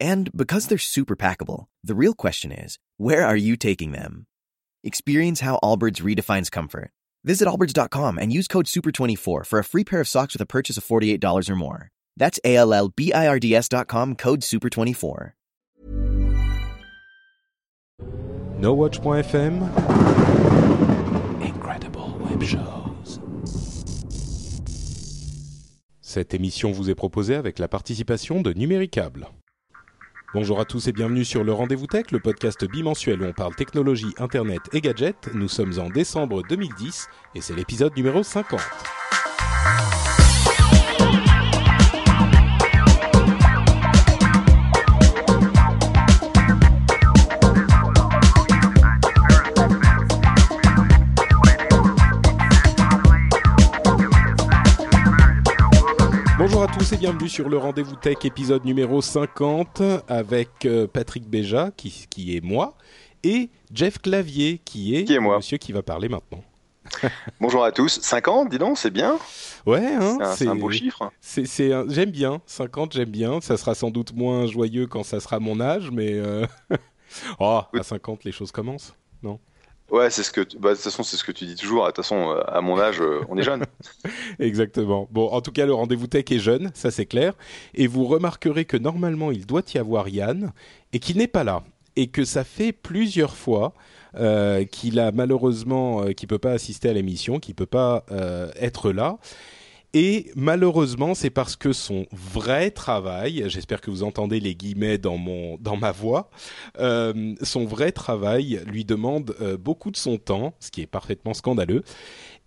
And because they're super packable, the real question is where are you taking them? Experience how Allbirds redefines comfort. Visit allbirds.com and use code SUPER24 for a free pair of socks with a purchase of $48 or more. That's A L L B I R D S.com code SUPER24. NoWatch.fm Incredible Web Shows. Cette émission vous est proposée avec la participation de Numéricable. Bonjour à tous et bienvenue sur le Rendez-vous Tech, le podcast bimensuel où on parle technologie, internet et gadgets. Nous sommes en décembre 2010 et c'est l'épisode numéro 50. Tous et bienvenue sur le Rendez-vous Tech épisode numéro 50 avec euh, Patrick Béja qui, qui est moi et Jeff Clavier qui est, Qui est moi. monsieur qui va parler maintenant. Bonjour à tous. 50, dis donc, c'est bien. Ouais, hein, C'est un, beau chiffre. c'est- j'aime bien, 50 j'aime bien, ça sera sans doute moins joyeux quand ça sera mon âge, mais euh, oh, à 50 les choses commencent. Ouais, c'est ce que. tu- Bah, de toute façon, c'est ce que tu dis toujours. De toute façon, euh, à mon âge, euh, on est jeune. Exactement. Bon, en tout cas, le rendez-vous tech est jeune, ça c'est clair. Et vous remarquerez que normalement, il doit y avoir Yann et qu'il n'est pas là. Et que ça fait plusieurs fois euh, qu'il a malheureusement, euh, qu'il peut pas assister à l'émission, qu'il peut pas être là. Et malheureusement, c'est parce que son vrai travail, j'espère que vous entendez les guillemets dans mon dans ma voix, euh, son vrai travail lui demande euh, beaucoup de son temps, ce qui est parfaitement scandaleux.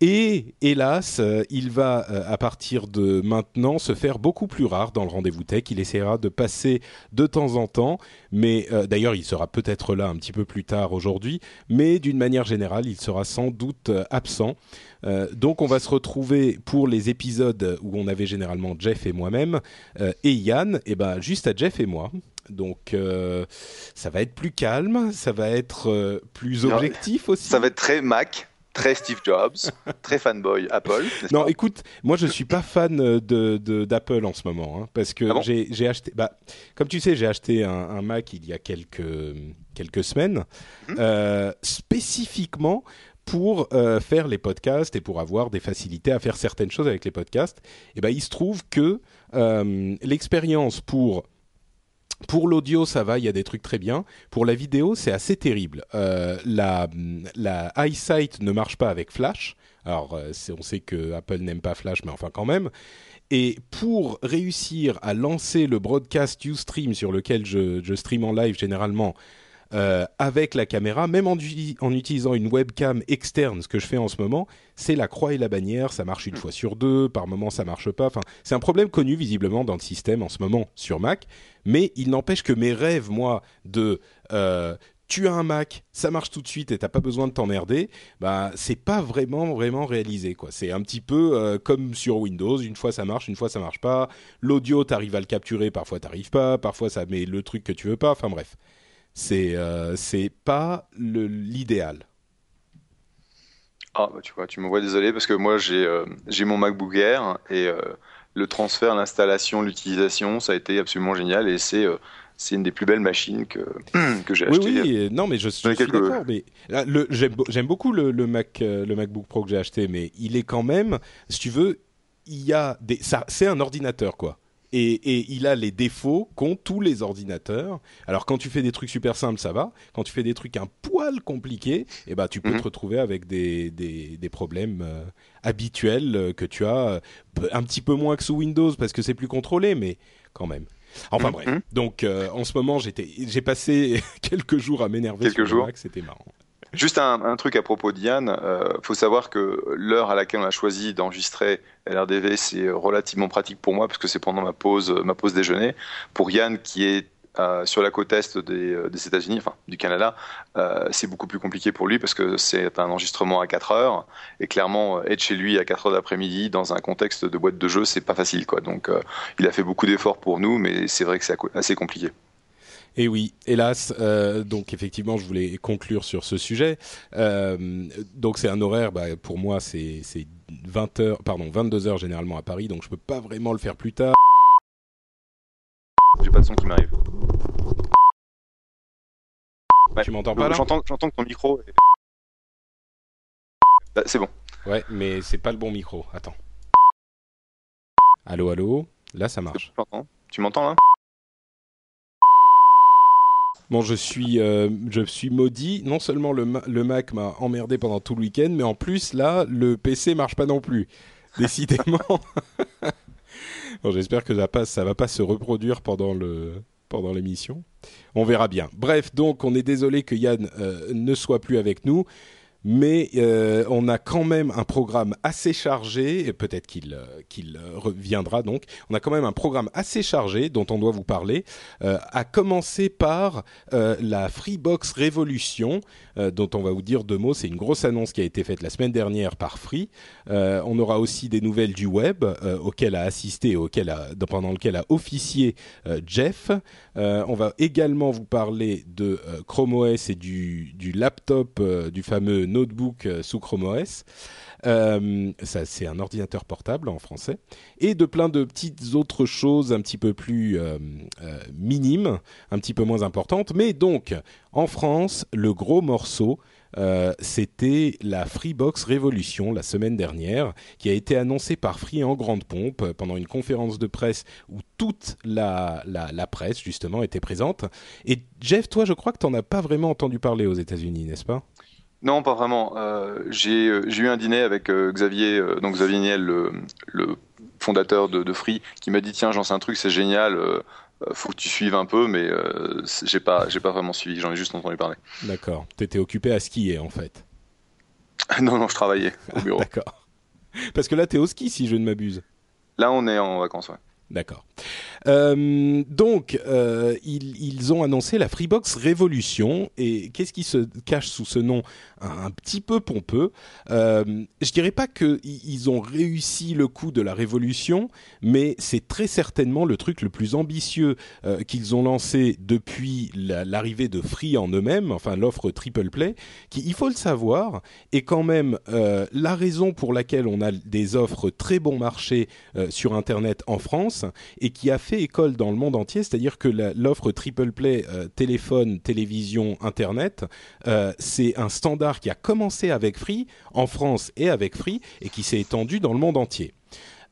Et hélas, euh, il va euh, à partir de maintenant se faire beaucoup plus rare dans le rendez-vous tech. Il essaiera de passer de temps en temps, mais euh, d'ailleurs il sera peut-être là un petit peu plus tard aujourd'hui, mais d'une manière générale il sera sans doute absent. Euh, donc on va se retrouver pour les épisodes où on avait généralement Jeff et moi-même euh, et Yann, et ben juste à Jeff et moi. Donc ça va être plus calme, ça va être plus objectif aussi. Ça va être très Mac, très Steve Jobs, très fanboy Apple. Non, écoute, moi je suis pas fan de de- d'Apple en ce moment, hein, parce que Ah bon j'ai j'ai acheté, bah, comme tu sais, j'ai acheté un, un Mac il y a quelques quelques semaines, Mhm. euh, spécifiquement pour euh, faire les podcasts et pour avoir des facilités à faire certaines choses avec les podcasts. Et ben, il se trouve que euh, l'expérience pour pour l'audio, ça va, il y a des trucs très bien. Pour la vidéo, c'est assez terrible. Euh, la, la EyeSight ne marche pas avec Flash. Alors, euh, on sait que Apple n'aime pas Flash, mais enfin quand même. Et pour réussir à lancer le broadcast Ustream sur lequel je, je stream en live généralement euh, avec la caméra, même en, uti- en utilisant une webcam externe, ce que je fais en ce moment, c'est la croix et la bannière. Ça marche une fois sur deux, par moment ça marche pas. Enfin, c'est un problème connu visiblement dans le système en ce moment sur Mac. Mais il n'empêche que mes rêves, moi, de euh, tu as un Mac, ça marche tout de suite et t'as pas besoin de t'emmerder, bah c'est pas vraiment vraiment réalisé quoi. C'est un petit peu euh, comme sur Windows, une fois ça marche, une fois ça marche pas. L'audio t'arrives à le capturer, parfois t'arrives pas, parfois ça met le truc que tu veux pas. Enfin bref, c'est euh, c'est pas l'idéal. Ah, bah, tu vois, tu m'envoies désolé parce que moi, j'ai euh, j'ai mon MacBook Air et euh, le transfert, l'installation, l'utilisation, ça a été absolument génial et c'est c'est une des plus belles machines que, que j'ai Oui, achetées. oui, non, mais je, suis quelques- d'accord. Mais j'aime beau- j'aime beaucoup le, le Mac, le MacBook Pro que j'ai acheté, mais il est quand même, si tu veux, il y a des, c'est un ordinateur quoi. Et, et il a les défauts qu'ont tous les ordinateurs. Alors quand tu fais des trucs super simples, ça va. Quand tu fais des trucs un poil compliqués, eh ben tu peux Mhm. te retrouver avec des, des, des problèmes euh, habituels euh, que tu as euh, un petit peu moins que sous Windows parce que c'est plus contrôlé, mais quand même. Enfin Mhm. bref. Donc euh, en ce moment, j'étais, j'ai passé quelques jours à m'énerver Quelques sur jours. Mac, c'était marrant. Juste un, truc à propos de Yann, euh, faut savoir que l'heure à laquelle on a choisi d'enregistrer LRDV, c'est relativement pratique pour moi parce que c'est pendant ma pause, ma pause déjeuner. Pour Yann qui est sur la côte est des, des États-Unis, enfin du Canada, c'est beaucoup plus compliqué pour lui parce que c'est un enregistrement à 4 heures et clairement être chez lui à 4 heures d'après-midi dans un contexte de boîte de jeu, c'est pas facile. Donc il a fait beaucoup d'efforts pour nous, mais c'est vrai que c'est assez compliqué. Et oui, hélas, euh, donc effectivement, je voulais conclure sur ce sujet. Euh, donc c'est un horaire, bah, pour moi, c'est 20 heures, pardon, 22 heures généralement à Paris, donc je peux pas vraiment le faire plus tard. J'ai pas de son qui m'arrive. Tu m'entends pas là? J'entends que ton micro. Est... Bah, c'est bon. Ouais, mais c'est pas le bon micro. Attends. Allô, allô? Là, ça marche. Tu m'entends là? Bon, je suis, euh, je suis maudit. Non seulement le, le Mac m'a emmerdé pendant tout le week-end, mais en plus, là, le PC marche pas non plus. Décidément. bon, j'espère que ça, passe, ça va pas se reproduire pendant le pendant l'émission. On verra bien. Bref, donc, on est désolé que Yann euh, ne soit plus avec nous mais euh, on a quand même un programme assez chargé, peut-être qu'il euh, qu'il reviendra donc, on a quand même un programme assez chargé dont on doit vous parler, euh, à commencer par euh, la Freebox Révolution, euh, dont on va vous dire deux mots, c'est une grosse annonce qui a été faite la semaine dernière par Free, on aura aussi des nouvelles du web, auxquelles a assisté, auquel a, pendant lequel a officié Jeff, on va également vous parler de Chrome OS et du, du laptop, du fameux notebook euh, sous Chrome OS. Euh, ça, c'est un ordinateur portable en français, et de plein de petites autres choses un petit peu plus euh, minimes, un petit peu moins importantes. Mais donc, en France, le gros morceau, c'était la Freebox Révolution la semaine dernière, qui a été annoncée par Free en grande pompe pendant une conférence de presse où toute la, la, presse justement était présente. Et Jeff, toi, je crois que tu n'en as pas vraiment entendu parler aux États-Unis, n'est-ce pas? Non, pas vraiment. Euh, euh, j'ai eu un dîner avec euh, Xavier, donc Xavier Niel, le, fondateur de, Free, qui m'a dit tiens, j'en sais un truc, c'est génial. faut que tu suives un peu, mais j'ai pas, j'ai pas vraiment suivi. J'en ai juste entendu parler. D'accord. T'étais occupé à skier en fait. non, non, je travaillais au bureau. D'accord. Parce que là, t'es au ski, si je ne m'abuse. Là, on est en vacances, ouais. D'accord. Euh, donc, euh, ils, ont annoncé la Freebox Révolution. Et qu'est-ce qui se cache sous ce nom un, petit peu pompeux euh, Je dirais pas qu'ils ont réussi le coup de la révolution, mais c'est très certainement le truc le plus ambitieux euh, qu'ils ont lancé depuis l'arrivée de Free en eux-mêmes, enfin l'offre Triple Play, qui, il faut le savoir, est quand même la raison pour laquelle on a des offres très bon marché sur Internet en France et qui a fait école dans le monde entier, c'est-à-dire que l'offre Triple Play euh, téléphone, télévision, Internet, euh, c'est un standard qui a commencé avec Free en France et avec Free et qui s'est étendu dans le monde entier.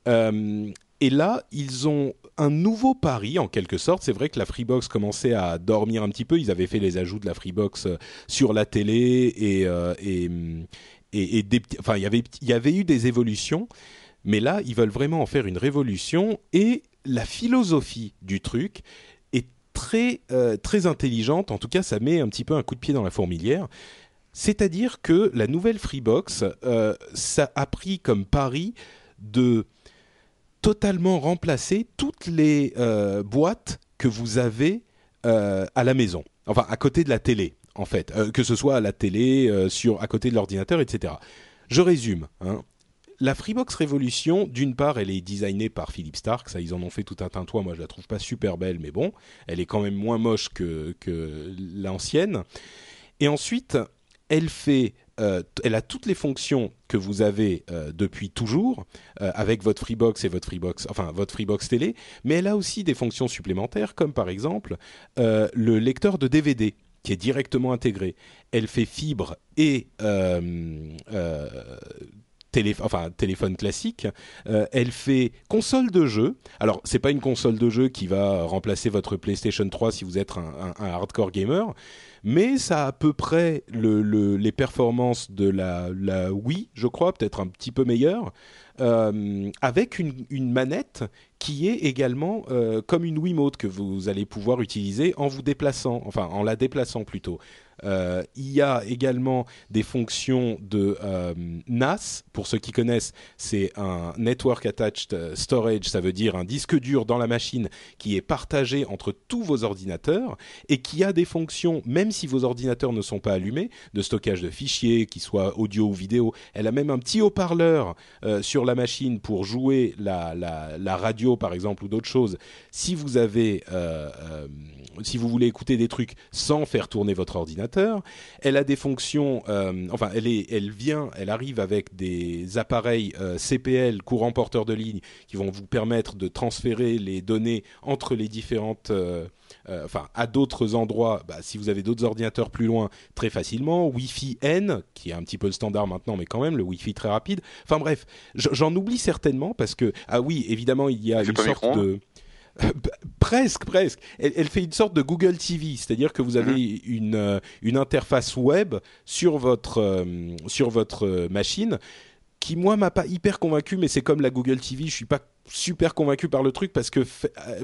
Euh, et là, ils ont un nouveau pari en quelque sorte. C'est vrai que la Freebox commençait à dormir un petit peu. Ils avaient fait les ajouts de la Freebox sur la télé et, enfin, il y avait eu des évolutions. Mais là, ils veulent vraiment en faire une révolution et la philosophie du truc est très euh, très intelligente. En tout cas, ça met un petit peu un coup de pied dans la fourmilière. C'est-à-dire que la nouvelle Freebox, euh, ça a pris comme pari de totalement remplacer toutes les euh, boîtes que vous avez à la maison, enfin à côté de la télé, en fait, que ce soit à la télé, sur à côté de l'ordinateur, etc. Je résume. Hein la Freebox Révolution, d'une part, elle est designée par Philippe Stark, ça ils en ont fait tout un tintouin, moi je la trouve pas super belle, mais bon, elle est quand même moins moche que, l'ancienne. Et ensuite, euh, elle a toutes les fonctions que vous avez euh, depuis toujours euh, avec votre Freebox et votre Freebox, enfin votre Freebox télé, mais elle a aussi des fonctions supplémentaires, comme par exemple le lecteur de DVD qui est directement intégré. Elle fait fibre et téléphone classique. Euh, elle fait console de jeu. Alors c'est pas une console de jeu qui va remplacer votre PlayStation 3 si vous êtes un, hardcore gamer, mais ça a à peu près le, les performances de la, Wii, je crois, peut-être un petit peu meilleur. euh, avec une, une, manette qui est également euh, comme une Wiimote que vous allez pouvoir utiliser en vous déplaçant, enfin en la déplaçant plutôt. Euh, il y a également des fonctions de euh, NAS. Pour ceux qui connaissent, c'est un Network Attached euh, Storage, ça veut dire un disque dur dans la machine qui est partagé entre tous vos ordinateurs et qui a des fonctions, même si vos ordinateurs ne sont pas allumés, de stockage de fichiers, qu'ils soient audio ou vidéo. Elle a même un petit haut-parleur sur la machine pour jouer la, la, la radio, par exemple, ou d'autres choses. Si vous avez, si vous voulez écouter des trucs sans faire tourner votre ordinateur, elle a des fonctions, euh, enfin, elle, est, elle vient, elle arrive avec des appareils euh, CPL, courant porteur de ligne, qui vont vous permettre de transférer les données entre les différentes. Euh, enfin, à d'autres endroits, bah, si vous avez d'autres ordinateurs plus loin, très facilement. Wi-Fi N, qui est un petit peu le standard maintenant, mais quand même, le Wi-Fi très rapide. Enfin bref, j'en oublie certainement parce que, ah oui, évidemment, il y a une sorte de presque, presque. Elle, fait une sorte de Google TV, c'est-à-dire que vous avez mhm. une, euh, une interface web sur votre, euh, sur votre euh, machine qui moi m'a pas hyper convaincu, mais c'est comme la Google TV, je suis pas super convaincu par le truc parce que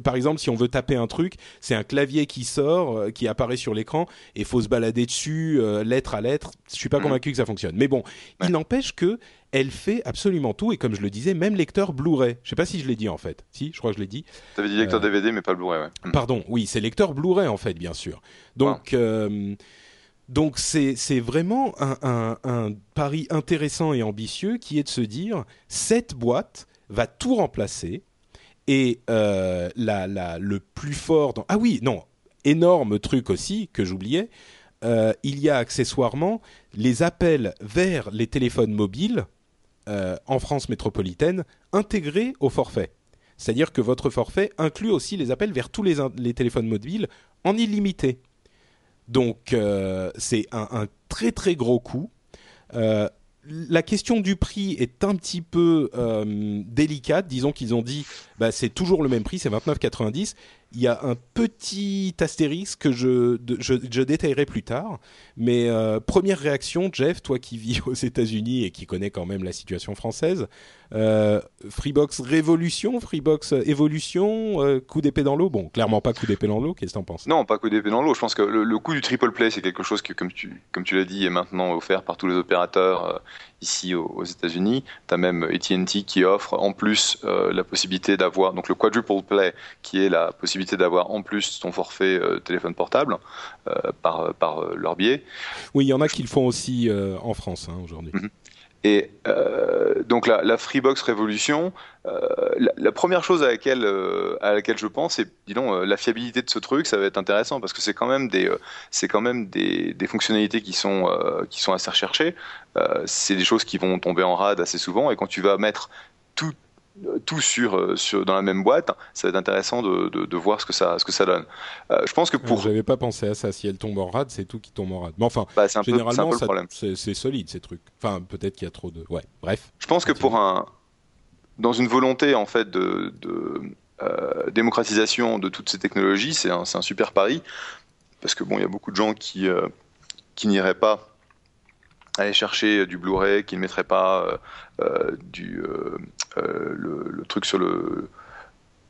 par exemple si on veut taper un truc, c'est un clavier qui sort, qui apparaît sur l'écran et faut se balader dessus lettre à lettre. Je suis pas mhm. convaincu que ça fonctionne. Mais bon, il n'empêche que elle fait absolument tout et comme je le disais, même lecteur Blu-ray. Je sais pas si je l'ai dit en fait. Si, je crois que je l'ai dit. Tu avais dit lecteur DVD euh, mais pas Blu-ray. Ouais. Mm. Pardon, oui, c'est lecteur Blu-ray en fait, bien sûr. Donc euh, donc c'est vraiment un, pari intéressant et ambitieux qui est de se dire cette boîte va tout remplacer et euh, la, le plus fort dans... ah oui non énorme truc aussi que j'oubliais euh, il y a accessoirement les appels vers les téléphones mobiles euh, en France métropolitaine intégrés au forfait. C'est-à-dire que votre forfait inclut aussi les appels vers tous les, téléphones mobiles en illimité. Donc euh, c'est un, très très gros coût. Euh, la question du prix est un petit peu délicate. Disons qu'ils ont dit, bah, c'est toujours le même prix, c'est 29,90 il y a un petit astérisque que je, je, détaillerai plus tard. Mais euh, première réaction, Jeff, toi qui vis aux États-Unis et qui connais quand même la situation française, euh, Freebox Révolution, Freebox Évolution, euh, coup d'épée dans l'eau? Bon, clairement pas coup d'épée dans l'eau. Qu'est-ce que t'en penses? Non, pas coup d'épée dans l'eau. Je pense que le, coup du triple play, c'est quelque chose qui, comme tu, comme tu l'as dit, est maintenant offert par tous les opérateurs ici aux, États-Unis. Tu as même AT&T qui offre en plus la possibilité d'avoir donc le quadruple play, qui est la possibilité d'avoir en plus ton forfait euh, téléphone portable euh, par, par euh, leur biais. Oui, il y en a qui le font aussi en France hein, aujourd'hui. Mhm. Et donc la, la, Freebox Révolution, la, première chose à laquelle, à laquelle je pense, c'est disons la fiabilité de ce truc, ça va être intéressant parce que c'est quand même des, c'est quand même des, des, fonctionnalités qui sont, qui sont assez recherchées. c'est des choses qui vont tomber en rade assez souvent et quand tu vas mettre tout tout sur, euh, sur, dans la même boîte, ça va être intéressant de, de, voir ce que ça, ce que ça donne. Euh, je pense que pour. J'avais pas pensé à ça. Si elle tombe en rade, c'est tout qui tombe en rade. Mais enfin, bah, généralement, c'est solide ces trucs. Enfin, peut-être qu'il y a trop de. Ouais, bref. Je pense que pour un. Dans une volonté, en fait, de, de euh, démocratisation de toutes ces technologies, c'est un, un, super pari. Parce que, bon, il y a beaucoup de gens qui, qui n'iraient pas aller chercher du Blu-ray, qui ne mettraient pas du euh, le, truc sur le,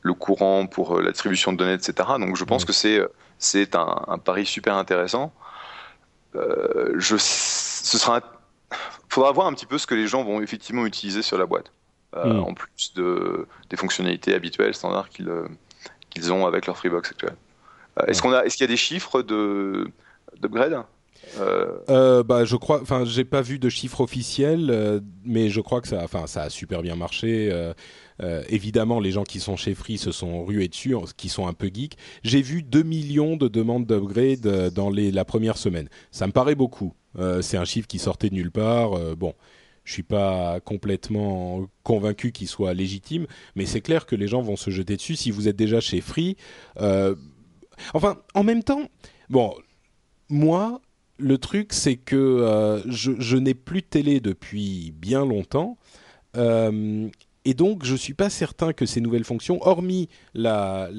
le courant pour euh, la distribution de données, etc. Donc je pense que c'est c'est un, pari super intéressant. Euh, je, ce sera, faudra voir un petit peu ce que les gens vont effectivement utiliser sur la boîte, mm. en plus de des fonctionnalités habituelles, standards qu'ils qu'ils ont avec leur Freebox actuel. est-ce qu'on a, est-ce qu'il y a des chiffres de d'upgrade? Euh... Euh, bah, je crois, enfin, j'ai pas vu de chiffres officiels, euh, mais je crois que ça, enfin, ça a super bien marché. Euh, évidemment, les gens qui sont chez Free se sont rués dessus, qui sont un peu geeks. J'ai vu 2 millions de demandes d'upgrade dans les, la première semaine. Ça me paraît beaucoup. c'est un chiffre qui sortait de nulle part. bon, je suis pas complètement convaincu qu'il soit légitime, mais c'est clair que les gens vont se jeter dessus si vous êtes déjà chez Free. enfin, en même temps, bon, moi, le truc, c'est que euh, je, n'ai plus de télé depuis bien longtemps. Euh, et donc, je ne suis pas certain que ces nouvelles fonctions, hormis la,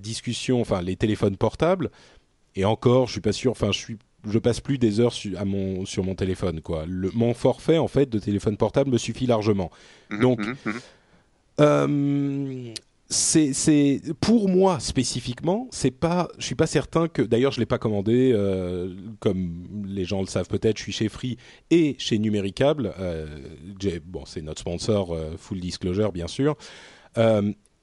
discussion, enfin les téléphones portables, et encore, je suis pas sûr, enfin, je suis je passe plus des heures à mon, sur mon téléphone. Quoi. Le, mon forfait en fait de téléphone portable me suffit largement. Mhm, Donc, mhm, mhm. euh, c'est, pour moi spécifiquement, c'est pas, je suis pas certain que. D'ailleurs, je l'ai pas commandé, euh, comme les gens le savent peut-être. Je suis chez Free et chez Numéricable. Euh, bon, c'est notre sponsor, euh, full disclosure, bien sûr.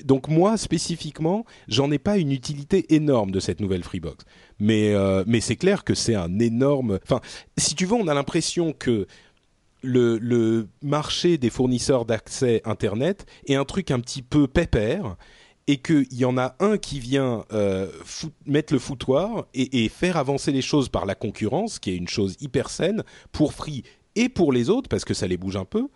Donc moi spécifiquement, j'en ai pas une utilité énorme de cette nouvelle Freebox. Mais mais c'est clair que c'est un énorme. Enfin, si tu veux, on a l'impression que le, le marché des fournisseurs d'accès Internet est un truc un petit peu pépère et qu'il y en a un qui vient euh, mettre le foutoir et, et faire avancer les choses par la concurrence, qui est une chose hyper saine pour Free et pour les autres, parce que ça les bouge un peu.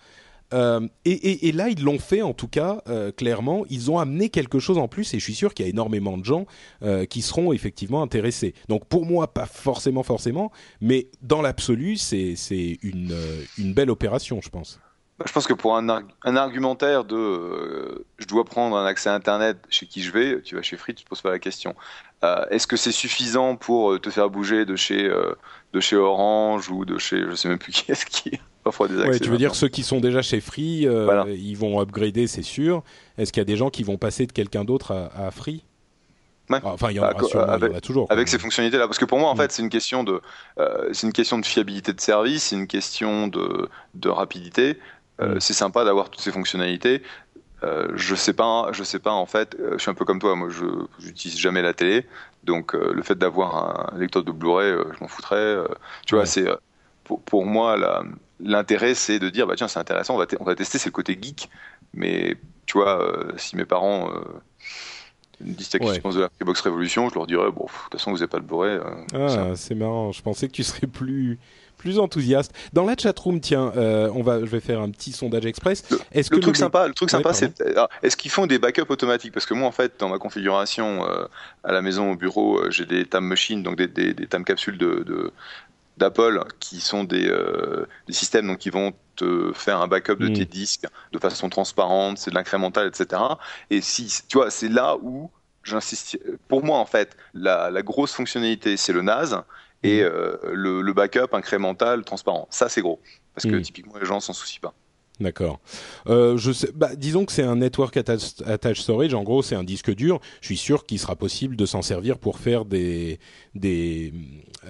Euh, et, là, ils l'ont fait en tout cas, euh, clairement. Ils ont amené quelque chose en plus et je suis sûr qu'il y a énormément de gens euh, qui seront effectivement intéressés. Donc pour moi, pas forcément, forcément, mais dans l'absolu, c'est une, belle opération, je pense. Bah, Je pense que pour un, arg- un argumentaire de je dois prendre un accès Internet chez qui je vais, tu vas chez Free, tu te poses pas la question. Est-ce que c'est suffisant pour te faire bouger de chez, de chez Orange ou de chez je sais même plus qui est-ce qui offre des accès Ouais, tu veux dire ceux qui sont déjà chez Free, euh, Voilà. ils vont upgrader, c'est sûr. Est-ce qu'il y a des gens qui vont passer de quelqu'un d'autre à, à Free? Ouais. Enfin, il y en Bah, aura co- sûrement, il y en avec- a toujours. avec ces fonctionnalités-là Parce que pour moi, en Mm. fait, c'est une question de, euh, c'est une question de fiabilité de service, c'est une question de, de rapidité. Euh, Mm. C'est sympa d'avoir toutes ces fonctionnalités. Euh, je sais pas, je sais pas en fait. je suis un peu comme toi. Moi, je j'utilise jamais la télé, donc le fait d'avoir un lecteur de Blu-ray, je m'en foutrais. tu vois, Ouais. c'est pour, pour moi la- l'intérêt, c'est de dire bah tiens, c'est intéressant, on va, te- on va tester, c'est le côté geek. Mais tu vois, euh, si mes parents euh, me disent qu'est-ce Ouais. de la Xbox Revolution, je leur dirais bon, de toute façon, vous n'avez pas de Blu-ray. euh, Ah, c'est marrant. Je pensais que tu serais plus plus enthousiaste. Dans la chatroom, tiens, euh, on va, je vais faire un petit sondage express. Est-ce Le que truc sympa, le truc sympa, c'est est-ce qu'ils font des backups automatiques? Parce que moi, en fait, dans ma configuration euh, à la maison, au bureau, j'ai des time machines, donc des, des, des time capsules de, de- d'Apple, qui sont des, euh, des systèmes donc qui vont te faire un backup de Mm. tes disques de façon transparente, c'est de l'incrémental, etc. Et si, tu vois, c'est là où j'insiste. Pour moi, en fait, la, la grosse fonctionnalité, c'est le NAS et Mm. euh, le, le backup incrémental transparent. Ça, c'est gros. Parce que Mm. typiquement, les gens s'en soucient pas. D'accord. Euh, bah, disons que c'est un network atta- attached storage. En gros, c'est un disque dur. Je suis sûr qu'il sera possible de s'en servir pour faire des des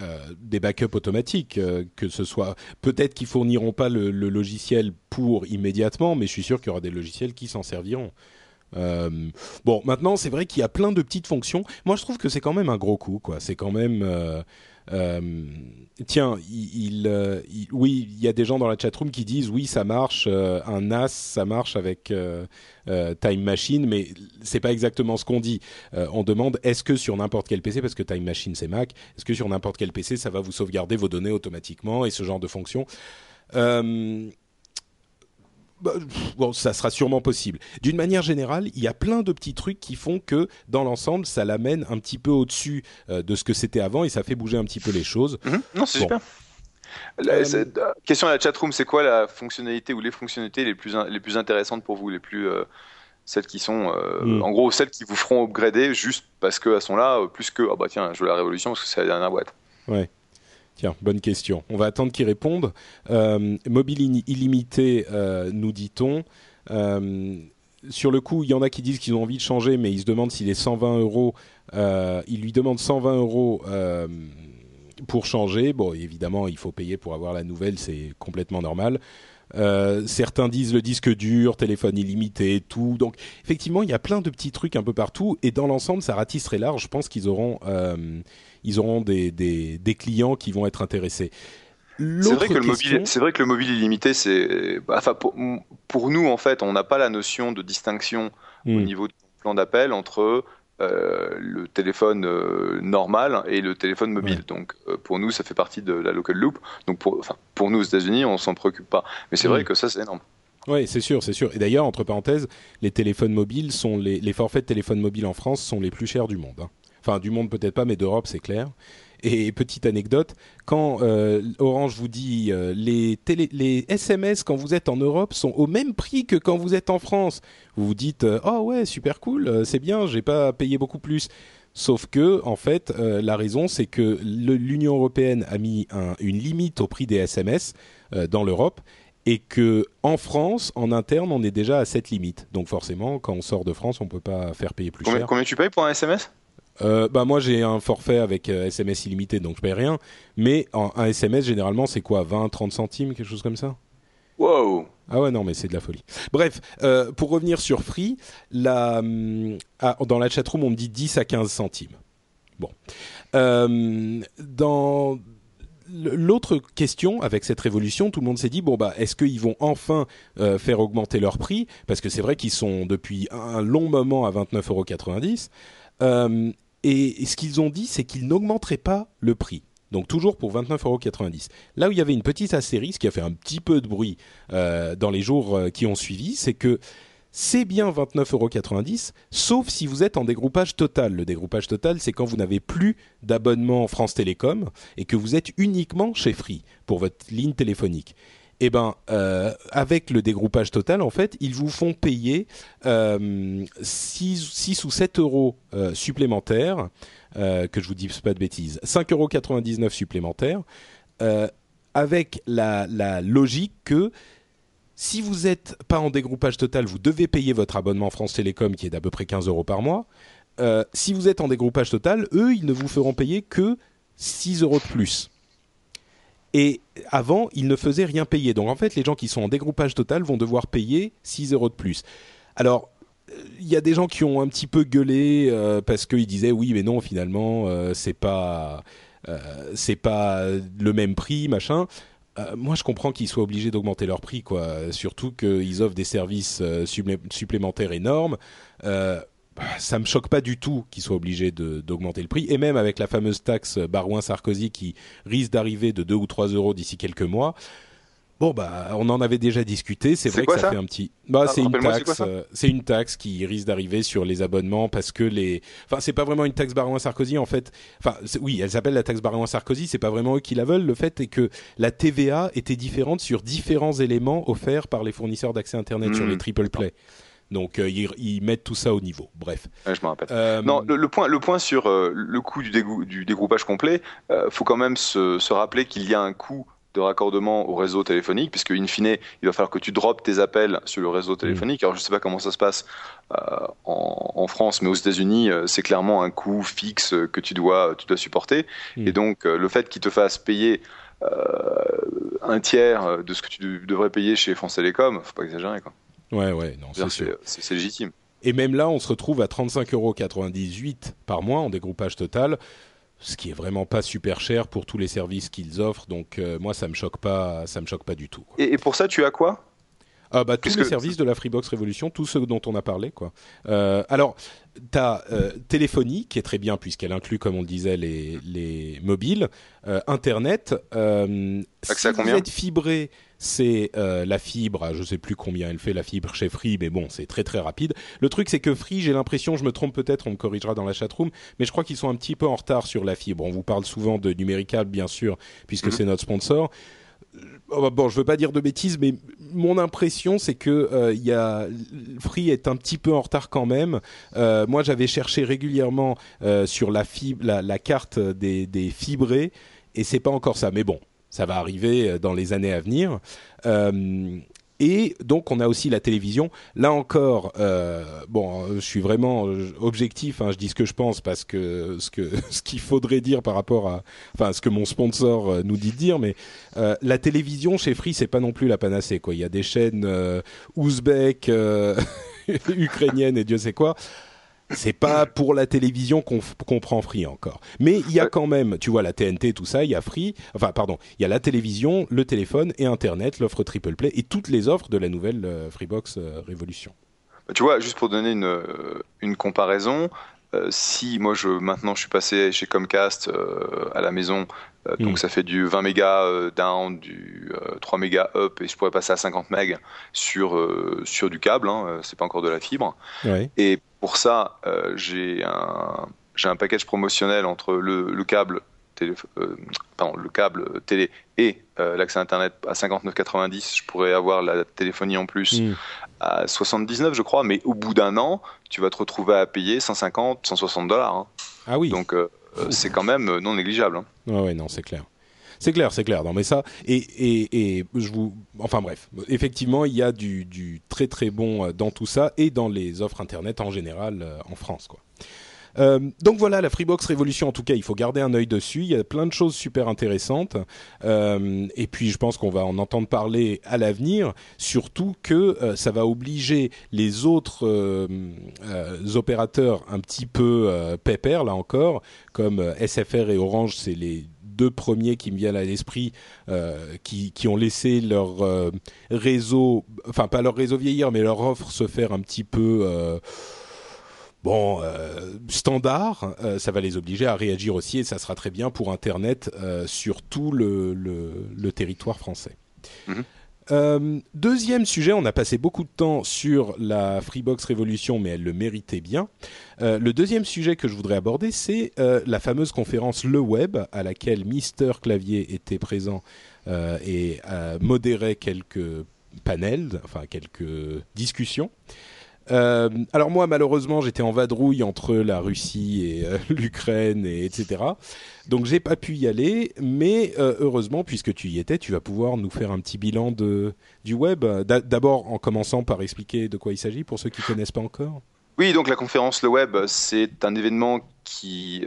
euh, des backups automatiques. euh, que ce soit peut-être qu'ils fourniront pas le, logiciel pour immédiatement, mais je suis sûr qu'il y aura des logiciels qui s'en serviront. Bon, maintenant, c'est vrai qu'il y a plein de petites fonctions. Moi, je trouve que c'est quand même un gros coup. C'est quand même. Euh, tiens, euh, il- oui, il y a des gens dans la chatroom qui disent oui, ça marche, euh, un NAS, ça marche avec Time Machine, mais c'est pas exactement ce qu'on dit. On demande est-ce que sur n'importe quel PC, parce que Time Machine c'est Mac, est-ce que sur n'importe quel PC ça va vous sauvegarder vos données automatiquement et ce genre de fonction? Pff, bon, ça sera sûrement possible. D'une manière générale, il y a plein de petits trucs qui font que, dans l'ensemble, ça l'amène un petit peu au-dessus euh, de ce que c'était avant et ça fait bouger un petit peu les choses. Mhm. Non, c'est Bon. super. La- Euh, euh, question à la chatroom, c'est quoi la fonctionnalité ou les fonctionnalités les plus, les plus intéressantes pour vous, les plus euh, celles qui sont, euh, Mm. en gros, celles qui vous feront upgrader juste parce qu'elles sont là, plus que ah bah tiens, je veux la révolution parce que c'est la dernière boîte. Tiens, bonne question. On va attendre qu'ils répondent. Euh, mobile illimité, euh, nous dit-on. Euh, sur le coup, il y en a qui disent qu'ils ont envie de changer, mais ils se demandent s'il est 120 euros. Ils lui demandent 120 euros pour changer. Bon, évidemment, il faut payer pour avoir la nouvelle, c'est complètement normal. Certains disent le disque dur, téléphone illimité, tout. Donc, effectivement, il y a plein de petits trucs un peu partout. Et dans l'ensemble, ça ratisse très large. Je pense qu'ils auront, ils auront des, des, des clients qui vont être intéressés. C'est vrai que le mobile, c'est vrai que le mobile illimité, c'est, bah, enfin pour, pour nous en fait, on n'a pas la notion de distinction au Hmm. niveau du plan d'appel entre euh, le téléphone euh, normal et le téléphone mobile. Ouais. Donc euh, pour nous, ça fait partie de la local loop. Donc pour, enfin, pour nous aux États-Unis, on s'en préoccupe pas. Mais c'est vrai que ça, c'est énorme. Oui, c'est sûr, c'est sûr. Et d'ailleurs, entre parenthèses, les téléphones mobiles sont les, les forfaits de téléphone mobile en France sont les plus chers du monde. hein. Enfin, du monde peut-être pas, mais d'Europe, c'est clair. Et petite anecdote, quand euh, Orange vous dit euh, les, télé, les SMS quand vous êtes en Europe sont au même prix que quand vous êtes en France, vous vous dites euh, oh ouais super cool, euh, c'est bien, j'ai pas payé beaucoup plus. Sauf que, en fait, euh, la raison, c'est que l'Union européenne a mis une limite au prix des SMS euh, dans l'Europe et que en France, en interne, on est déjà à cette limite. Donc forcément, quand on sort de France, on peut pas faire payer plus cher. Combien tu payes pour un SMS euh, bah moi j'ai un forfait avec SMS illimité donc je paye rien mais un SMS généralement c'est quoi 20 30 centimes quelque chose comme ça? Wow ah ouais non mais c'est de la folie. Bref, euh, pour revenir sur Free, la, hum, ah, dans la chatroom on me dit 10 à 15 centimes. Bon. Euh, dans l'autre question avec cette révolution, tout le monde s'est dit bon bah est-ce qu'ils vont enfin euh, faire augmenter leur prix? Parce que c'est vrai qu'ils sont depuis un long moment à 29,90 euros. Et ce qu'ils ont dit c'est qu'ils n'augmenteraient pas le prix. Donc toujours pour 29,90€. Là où il y avait une petite astérisque qui a fait un petit peu de bruit euh, dans les jours euh, qui ont suivi, c'est que c'est bien 29,90€, sauf si vous êtes en dégroupage total. Le dégroupage total, c'est quand vous n'avez plus d'abonnement France Télécom et que vous êtes uniquement chez Free pour votre ligne téléphonique. Eh ben, euh, avec le dégroupage total, en fait, ils vous font payer 6, ou 7 euros supplémentaires euh, que je vous dis pas de bêtises, 5,99€ supplémentaires, euh, avec la, logique que si vous n'êtes pas en dégroupage total, vous devez payer votre abonnement France Télécom qui est d'à peu près 15 euros par mois. Euh, si vous êtes en dégroupage total, eux, ils ne vous feront payer que 6 euros de plus. Et avant, ils ne faisaient rien payer. Donc en fait, les gens qui sont en dégroupage total vont devoir payer 6 euros de plus. Alors, il y a des gens qui ont un petit peu gueulé euh, parce qu'ils disaient oui mais non finalement euh, c'est pas euh, pas le même prix machin moi je comprends qu'ils soient obligés d'augmenter leur prix quoi surtout qu'ils offrent des services supplémentaires énormes ça me choque pas du tout qu'ils soient obligés d'augmenter le prix et même avec la fameuse taxe Barouin Sarkozy qui risque d'arriver de 2 ou 3 euros d'ici quelques mois Bon bah on en avait déjà discuté, c'est vrai que ça, fait un petit bah ah, c'est une taxe euh, c'est une taxe qui risque d'arriver sur les abonnements parce que les enfin c'est pas vraiment une taxe Baron Sarkozy en fait. Enfin oui, elle s'appelle la taxe Baron Sarkozy, c'est pas vraiment eux qui la veulent, le fait est que la TVA était différente sur différents éléments offerts par les fournisseurs d'accès internet sur hmm. les triple play. Donc euh, ils, mettent tout ça au niveau. Bref. je me rappelle. Euh, non, le, point, le point sur le coût du, du dégroupage complet, faut quand même se, se rappeler qu'il y a un coût de raccordement au réseau téléphonique, puisque in fine, il va falloir que tu droppes tes appels sur le réseau téléphonique. Alors je ne sais pas comment ça se passe euh, en, France, mais aux États-Unis, euh, c'est clairement un coût fixe que tu dois, tu dois supporter. Mm. Et donc euh, le fait qu'il te fasse payer un tiers de ce que tu devrais payer chez France Télécom, faut pas exagérer quoi. Ouais, ouais, non, c'est légitime. Et même là, on se retrouve à 35,98 euros par mois en dégroupage total ce qui est vraiment pas super cher pour tous les services qu'ils offrent. Donc euh, moi, ça me choque pas, ça me choque pas du tout. Et, pour ça, tu as quoi? Ah bah, tous les services de la Freebox Révolution, tous ceux dont on a parlé. Quoi. Euh, alors, tu as euh, téléphonie, qui est très bien puisqu'elle inclut, comme on le disait, les, les mobiles. Internet. si vous êtes fibré c'est euh, la fibre, je sais plus combien elle fait la fibre chez Free, mais bon, c'est très très rapide. Le truc, c'est que Free, j'ai l'impression, je me trompe peut-être, on me corrigera dans la chatroom, mais je crois qu'ils sont un petit peu en retard sur la fibre. On vous parle souvent de Numéricable, bien sûr, puisque mhm. c'est notre sponsor. Euh, bon, je veux pas dire de bêtises, mais mon impression, c'est que euh, y a Free est un petit peu en retard quand même. moi, j'avais cherché régulièrement sur la fibre, la, carte des, des fibrés, et c'est pas encore ça. Mais bon, ça va arriver euh, dans les années à venir. Euh, et donc on a aussi la télévision. Là encore, euh, bon, je suis vraiment objectif. Hein, je dis ce que je pense parce que ce que ce qu'il faudrait dire par rapport à, enfin, ce que mon sponsor nous dit de dire. Mais la télévision chez Free, c'est pas non plus la panacée. Quoi, il y a des chaînes ouzbek, ukrainiennes et Dieu sait quoi c'est pas pour la télévision qu'on prend Free encore. Mais il y a quand même, tu vois, la TNT, tout ça, il y a Free, enfin, pardon, il y a la télévision, le téléphone et Internet, l'offre Triple Play et toutes les offres de la nouvelle euh, Freebox euh, Révolution. Bah, tu vois, juste pour donner une, euh, une comparaison, si moi je maintenant je suis passé chez Comcast à la maison, donc hmm. ça fait du 20 mégas down, du 3 mégas up et je pourrais passer à 50 mégas sur sur du câble, hein, c'est pas encore de la fibre. Et pour ça, euh, j'ai un, un package promotionnel entre le, câble le câble télé et l'accès Internet à 59,90, je pourrais avoir la téléphonie en plus hmm. à 79, je crois, mais au bout d'un an, tu vas te retrouver à payer 150, 160 dollars. Hein. Ah oui. Donc c'est quand même non négligeable. Hein. ouais, non, c'est clair. C'est clair, c'est clair. Non, mais ça, et, je vous, enfin bref, effectivement, il y a du, très très bon euh, dans tout ça et dans les offres internet en général euh, en France, quoi. Euh, donc voilà, la Freebox Révolution, en tout cas, il faut garder un œil dessus. Il y a plein de choses super intéressantes. Euh, et puis, je pense qu'on va en entendre parler à l'avenir. Surtout que euh, ça va obliger les autres opérateurs un petit peu pépères, là encore, comme SFR et Orange, c'est les deux premiers qui me viennent à l'esprit, qui, qui, ont laissé leur réseau, enfin pas leur réseau vieillir, mais leur offre se faire un petit peu bon standard. ça va les obliger à réagir aussi, et ça sera très bien pour Internet sur tout le, le, le territoire français. Mhm. Euh, deuxième sujet, on a passé beaucoup de temps sur la Freebox Révolution, mais elle le méritait bien. Euh, le deuxième sujet que je voudrais aborder, c'est euh, la fameuse conférence Le Web, à laquelle Mister Clavier était présent et modérait quelques panels, enfin quelques discussions. Euh, alors moi, malheureusement, j'étais en vadrouille entre la Russie et euh, l'Ukraine, et etc. Donc j'ai pas pu y aller, mais euh, heureusement, puisque tu y étais, tu vas pouvoir nous faire un petit bilan de, du web. D'abord en commençant par expliquer de quoi il s'agit pour ceux qui connaissent pas encore. Oui, donc la conférence Le Web, c'est un événement qui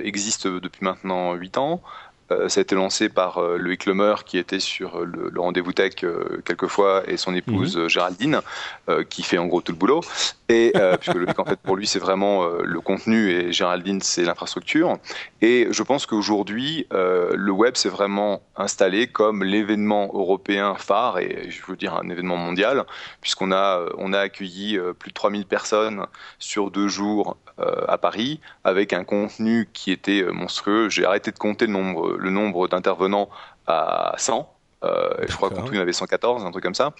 existe depuis maintenant 8 ans, euh, ça a été lancé par euh, Loïc Lemer qui était sur euh, le, rendez-vous tech quelquefois et son épouse mhm. Géraldine qui fait en gros tout le boulot. Et puisque Loïc en fait pour lui c'est vraiment le contenu et Géraldine c'est l'infrastructure. Et je pense qu'aujourd'hui le web s'est vraiment installé comme l'événement européen phare et je veux dire un événement mondial puisqu'on a on a accueilli plus de 3000 personnes sur deux jours à Paris avec un contenu qui était monstrueux. J'ai arrêté de compter le nombre le nombre d'intervenants à 100. Euh, je crois qu'en tout, il y en avait 114, un truc comme ça.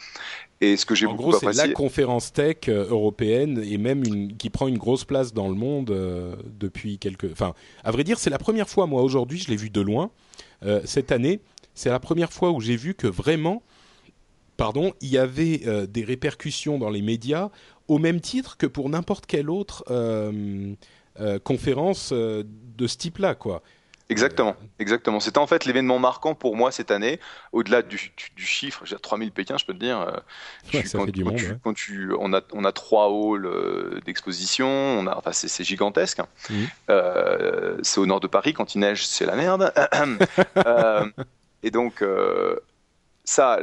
Et ce que j'ai en gros, c'est la conférence tech euh, européenne et même une, qui prend une grosse place dans le monde euh, depuis quelques. Enfin, à vrai dire, c'est la première fois, moi, aujourd'hui, je l'ai vu de loin. cette année, c'est la première fois où j'ai vu que vraiment, pardon, il y avait des répercussions dans les médias au même titre que pour n'importe quelle autre conférence de ce type-là, quoi. Exactement, exactement. C'était en fait l'événement marquant pour moi cette année, au-delà du, du, chiffre, j'ai 3000 Pékin, je peux te dire. Euh, ça fait du monde, quand tu, on a, on a trois halls euh, d'exposition, on a, enfin c'est gigantesque. Hein. Mhm. Euh, c'est au nord de Paris, quand il neige, c'est la merde. et donc ça,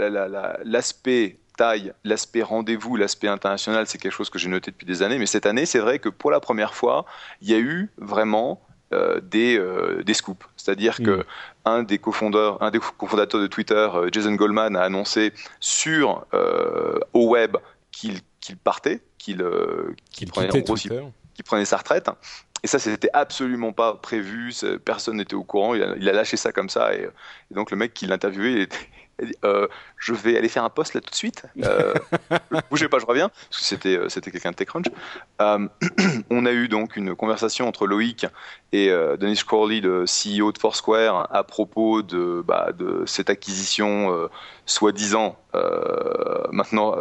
l'aspect taille, l'aspect rendez-vous, l'aspect international, c'est quelque chose que j'ai noté depuis des années. Mais cette année, c'est vrai que pour la première fois, il y a eu vraiment euh, des, euh, des scoops. C'est-à-dire qu'un que un des cofondateurs, un des cofondateurs de Twitter, euh, Jason Goldman, a annoncé sur au web qu'il partait, qu'il prenait, prenait sa retraite. Et ça, c'était absolument pas prévu. Personne n'était au courant. Il a, lâché ça comme ça. Et, donc, le mec qui l'interviewait, il euh, je vais aller faire un post là tout de suite. Euh, bougez pas, je reviens, parce que c'était euh, c'était quelqu'un de TechCrunch. Euh, on a eu donc une conversation entre Loïc et Dennis Crowley, le CEO de Foursquare, à propos de bah, de cette acquisition soi-disant maintenant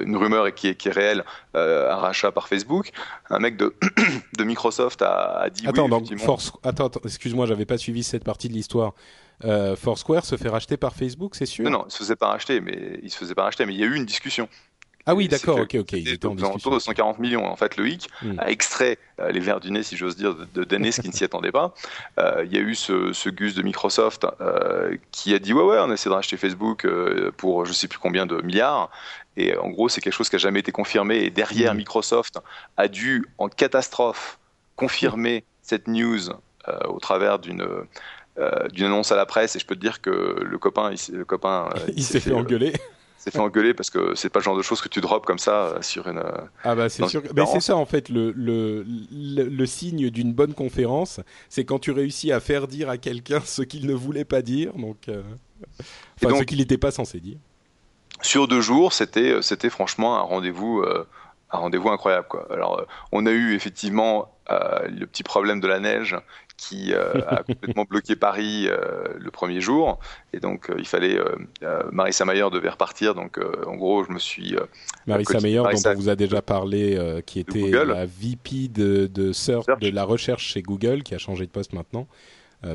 une rumeur qui est, qui est réelle, un rachat par Facebook. Un mec de de Microsoft a, dit attends, donc Force... attends, attends excuse-moi, j'avais pas suivi cette partie de l'histoire. Euh, Foursquare se fait racheter par Facebook, c'est sûr Non, non, il se faisait pas racheter, mais il se faisait pas racheter, mais il y a eu une discussion. Ah oui, d'accord, ok, ok. Ils étaient en autour de 140 millions. En fait, Loïc hmm. a extrait euh, les verres du nez, si j'ose dire, de, Dennis qui ne s'y attendait pas. Euh, il y a eu ce, ce Gus de Microsoft qui a dit ouais, ouais, on essaie de racheter Facebook pour je sais plus combien de milliards. Et en gros, c'est quelque chose qui n'a jamais été confirmé. Et derrière, hmm. Microsoft a dû, en catastrophe, confirmer cette news au travers d'une euh, d'une annonce à la presse et je peux te dire que le copain, il, le copain, euh, il, s'est fait, engueuler. s'est fait engueuler parce que c'est pas le genre de choses que tu drops comme ça sur une. Ah bah c'est sûr. Mais c'est ça en fait le le, le, signe d'une bonne conférence, c'est quand tu réussis à faire dire à quelqu'un ce qu'il ne voulait pas dire, donc, euh, enfin ce qu'il n'était pas censé dire. Sur deux jours, c'était c'était franchement un rendez-vous un rendez-vous incroyable quoi. Alors on a eu effectivement le petit problème de la neige qui a complètement bloqué Paris le premier jour. Et donc, il fallait. Marissa Mayer devait repartir. Donc, en gros, je me suis. Marissa Mayer, dont on vous a déjà parlé, qui était la VP de, de, Search, de la recherche chez Google, qui a changé de poste maintenant.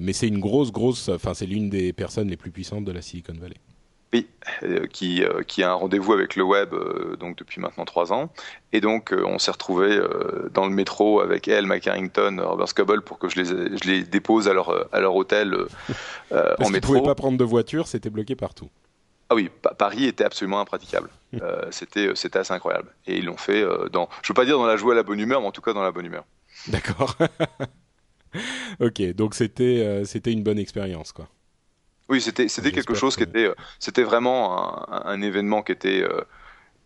mais c'est une grosse, grosse. Enfin, c'est l'une des personnes les plus puissantes de la Silicon Valley. Oui, euh, qui, euh, qui a un rendez-vous avec le web euh, donc depuis maintenant trois ans. Et donc on s'est retrouvé dans le métro avec elle, Mike Harrington, Robert Scoble pour que je les, je les dépose à leur, à leur hôtel Parce en métro. Ils ne pouvaient pas prendre de voiture, c'était bloqué partout. Ah oui, Paris était absolument impraticable. c'était c'était assez incroyable. Et ils l'ont fait dans, je veux pas dire dans la joie à la bonne humeur, mais en tout cas dans la bonne humeur. D'accord. ok, donc c'était c'était une bonne expérience quoi. Oui, c'était c'était quelque chose qui était euh, c'était vraiment un, un, événement qui était euh,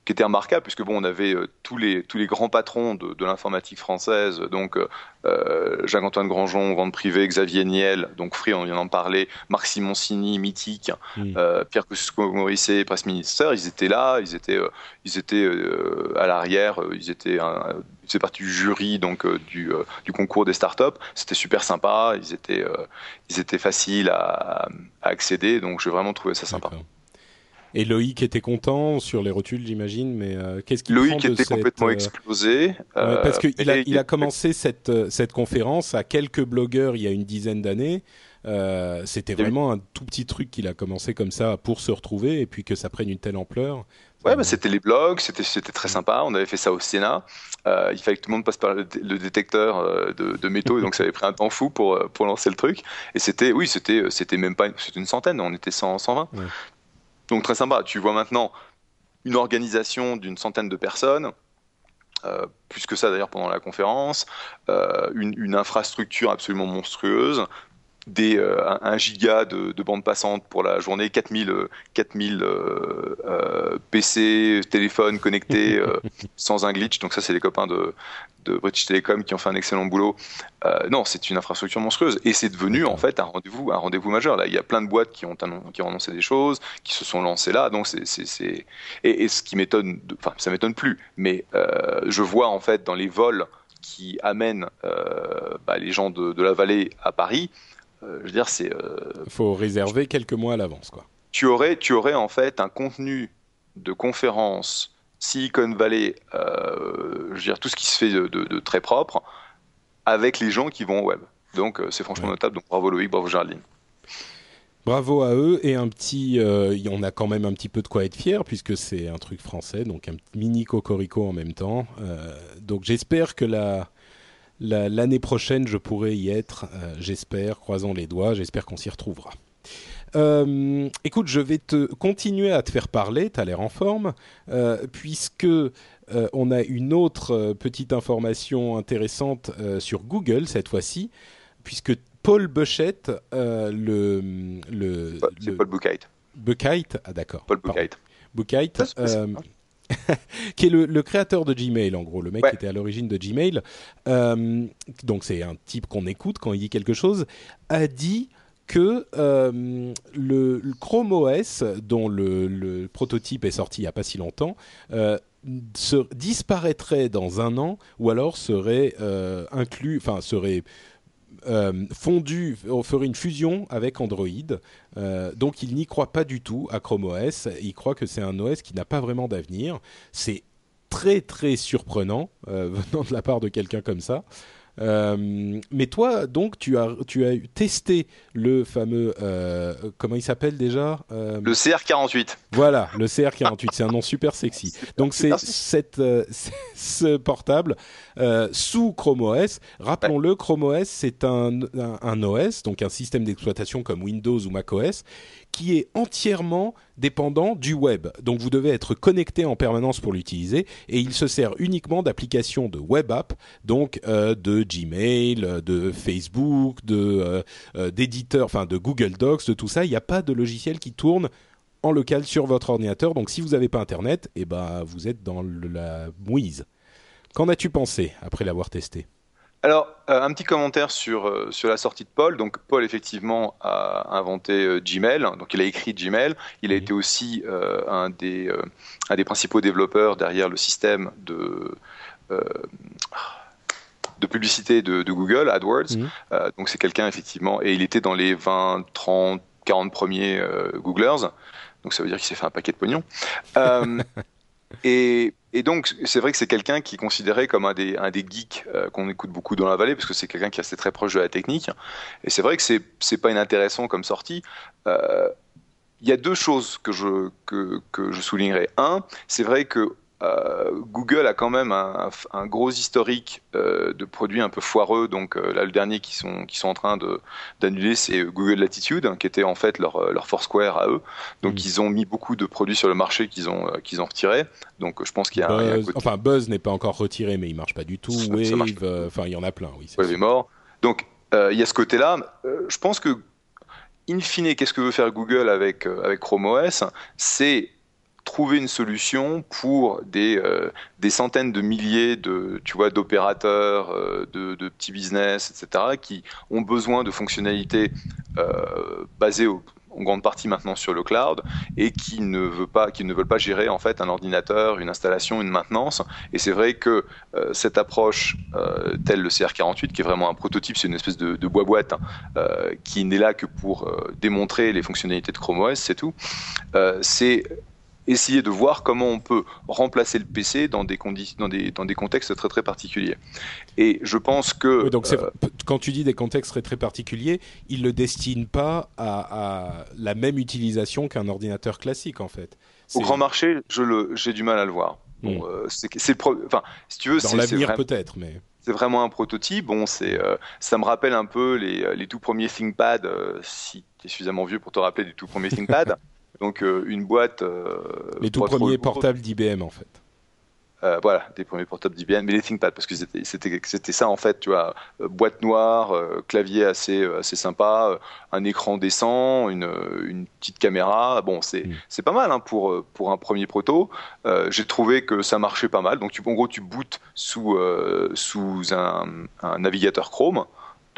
qui était remarquable puisque bon on avait euh, tous les tous les grands patrons de, de l'informatique française donc euh, Jacques-Antoine Grangeon vente privée Xavier Niel donc Free on vient d'en parler Marc Simoncini mythique mm. euh, Pierre Kosciusko-Morizet presse ministère ils étaient là ils étaient ils étaient à l'arrière ils étaient un, c'est partie du jury donc euh, du, euh, du, concours des startups. C'était super sympa, ils étaient, euh, ils étaient faciles à, accéder, donc j'ai vraiment trouvé ça sympa. Et Loïc était content sur les rotules, j'imagine, mais qu'est-ce qu'il Loïc était complètement explosé. parce qu'il a, il a commencé cette, cette conférence à quelques blogueurs il y a une dizaine d'années. C'était vraiment un tout petit truc qu'il a commencé comme ça pour se retrouver et puis que ça prenne une telle ampleur. Ouais, bah, c'était les blogs, c'était c'était très sympa. On avait fait ça au Sénat. Euh, il fallait que tout le monde passe par le, détecteur euh, de, de, métaux, et donc ça avait pris un temps fou pour euh, pour lancer le truc. Et c'était, oui, c'était c'était même pas, c'était une centaine. On était 100, 120. Donc très sympa. Tu vois maintenant une organisation d'une centaine de personnes. Euh, plus que ça d'ailleurs pendant la conférence, euh, une, une, infrastructure absolument monstrueuse, des, euh, un, giga de, de, bande passante pour la journée, 4000, 4000 euh, euh, PC, téléphones connectés sans un glitch. Donc ça, c'est les copains de, de British Telecom qui ont fait un excellent boulot. non, c'est une infrastructure monstrueuse et c'est devenu en fait un rendez-vous, un rendez-vous majeur. Là, il y a plein de boîtes qui ont, qui ont annoncé des choses, qui se sont lancées là. Donc c'est, c'est, et, et, ce qui m'étonne, enfin ça m'étonne plus, mais je vois en fait dans les vols qui amènent bah, les gens de, de la vallée à Paris, euh, je veux dire, c'est. Euh, faut réserver quelques mois à l'avance, quoi. Tu aurais, tu aurais en fait un contenu de conférence Silicon Valley, euh, je veux dire tout ce qui se fait de, très propre, avec les gens qui vont au web. Donc c'est franchement notable. Donc bravo Loïc, bravo Géraldine. Bravo à eux et un petit, on a quand même un petit peu de quoi être fier puisque c'est un truc français, donc un mini cocorico en même temps. donc j'espère que la L'année prochaine, je pourrai y être, euh, j'espère, croisons les doigts, j'espère qu'on s'y retrouvera. Euh, écoute, je vais te continuer à te faire parler, tu as l'air en forme, euh, puisque on a une autre petite information intéressante sur Google cette fois-ci, puisque Paul Buchheit, le, le, le Paul Buchheit. Buchheit, ah d'accord. Paul Buchheit. Buchheit. qui est le, créateur de Gmail, en gros, le mec qui était à l'origine de Gmail. Euh, donc c'est un type qu'on écoute quand il dit quelque chose, a dit que euh, le, Chrome OS, dont le, prototype est sorti il n'y a pas si longtemps, euh, disparaîtrait dans un an ou alors serait inclus, enfin serait euh, fondu, on ferait une fusion avec Android. Euh, donc il n'y croit pas du tout à Chrome OS. Il croit que c'est un OS qui n'a pas vraiment d'avenir. C'est très très surprenant euh, venant de la part de quelqu'un comme ça. Euh, mais toi, donc, tu as, tu as testé le fameux, euh, comment il s'appelle déjà euh, Le CR48. Voilà, le CR48, c'est un nom super sexy. Donc c'est cette, ce portable sous Chrome OS. Rappelons-le, Chrome OS, c'est un, un, OS, donc un système d'exploitation comme Windows ou Mac OS, qui est entièrement dépendant du web. Donc vous devez être connecté en permanence pour l'utiliser et il se sert uniquement d'applications de web app, donc euh, de Gmail, de Facebook, de euh, euh, d'éditeurs, enfin de Google Docs, de tout ça. Il n'y a pas de logiciel qui tourne en local sur votre ordinateur. Donc si vous n'avez pas Internet, eh ben vous êtes dans la mouise. Qu'en as-tu pensé après l'avoir testé? Alors, euh, un petit commentaire sur, euh, sur la sortie de Paul. Donc, Paul, effectivement, a inventé euh, Gmail. Donc, il a écrit Gmail. Il a été aussi un, des, un des principaux développeurs derrière le système de de publicité de, Google, AdWords. Donc c'est quelqu'un effectivement, et il était dans les 20, 30, 40 premiers Googlers. Donc ça veut dire qu'il s'est fait un paquet de pognon. et, donc c'est vrai que c'est quelqu'un qui est considéré comme un des, un des geeks qu'on écoute beaucoup dans la vallée, parce que c'est quelqu'un qui est assez très proche de la technique. Et c'est vrai que c'est, c'est pas inintéressant comme sortie il y a deux choses que je, que, que je soulignerai. Un, c'est vrai que euh, Google a quand même un, un gros historique euh, de produits un peu foireux. Donc euh, là, le dernier qui sont, qui sont en train d'annuler, c'est Google Latitude, hein, qui était en fait leur, leur Foursquare à eux. Donc mm. ils ont mis beaucoup de produits sur le marché qu'ils ont, qu'ils ont retirés. Donc je pense qu'il y a, un, Enfin, Buzz n'est pas encore retiré, mais il marche pas du tout. Wave, enfin il y en a plein, oui. Wave est mort. Donc il y a ce côté-là. je pense que in fine, qu'est-ce que veut faire Google avec, avec Chrome OS C'est trouver une solution pour des, euh, des centaines de milliers de tu vois d'opérateurs euh, de, de, petits business etc qui ont besoin de fonctionnalités basées au, en grande partie maintenant sur le cloud et qui ne veut pas, qui ne veulent pas gérer en fait un ordinateur, une installation, une maintenance. Et c'est vrai que euh, cette approche euh, telle le CR48, qui est vraiment un prototype, c'est une espèce de, bois boîte hein, euh, qui n'est là que pour démontrer les fonctionnalités de Chrome OS, c'est tout. c'est essayer de voir comment on peut remplacer le PC dans des, dans des, dans des contextes très très particuliers. Et je pense que... donc euh, quand tu dis des contextes très très particuliers, ils ne le destinent pas à, la même utilisation qu'un ordinateur classique en fait. Au grand marché, j'ai du mal à le voir. Bon, hmm. euh, c'est enfin, si tu veux, dans l'avenir peut-être, mais c'est vraiment un prototype. Bon, c'est, euh, ça me rappelle un peu les, les tout premiers ThinkPad, si tu es suffisamment vieux pour te rappeler des tout premiers ThinkPad. Donc euh, une boîte. Euh, les tout premiers portables d'IBM en fait. Euh, voilà, des premiers portables d'IBM, mais les ThinkPad, parce que c'était ça en fait, tu vois, boîte noire, clavier assez, assez sympa, un écran décent, une, une petite caméra. Bon, c'est mm. pas mal hein, pour, pour un premier proto. J'ai trouvé que ça marchait pas mal. Donc, tu, en gros, tu bootes sous, sous un, un, navigateur Chrome.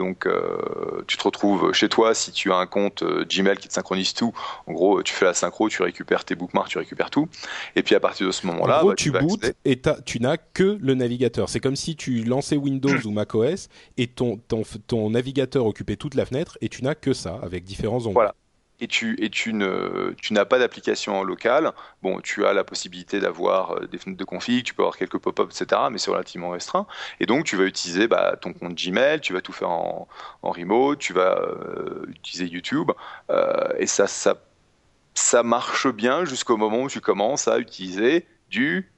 Donc, euh, tu te retrouves chez toi si tu as un compte euh, Gmail qui te synchronise tout. En gros, tu fais la synchro, tu récupères tes bookmarks, tu récupères tout. Et puis à partir de ce moment-là, bah, tu, bootes et tu n'as que le navigateur. C'est comme si tu lançais Windows ou macOS et ton, ton, ton navigateur occupait toute la fenêtre et tu n'as que ça avec différents onglets. Voilà et tu, n'as pas d'application en local, bon, tu as la possibilité d'avoir euh, des fenêtres de config, tu peux avoir quelques pop-up, etc., mais c'est relativement restreint. Et donc, tu vas utiliser bah, ton compte Gmail, tu vas tout faire en, en remote, tu vas euh, utiliser YouTube, euh, et ça, ça, ça marche bien jusqu'au moment où tu commences à utiliser du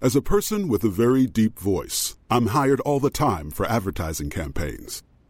As a person with a very deep voice, I'm hired all the time for advertising campaigns.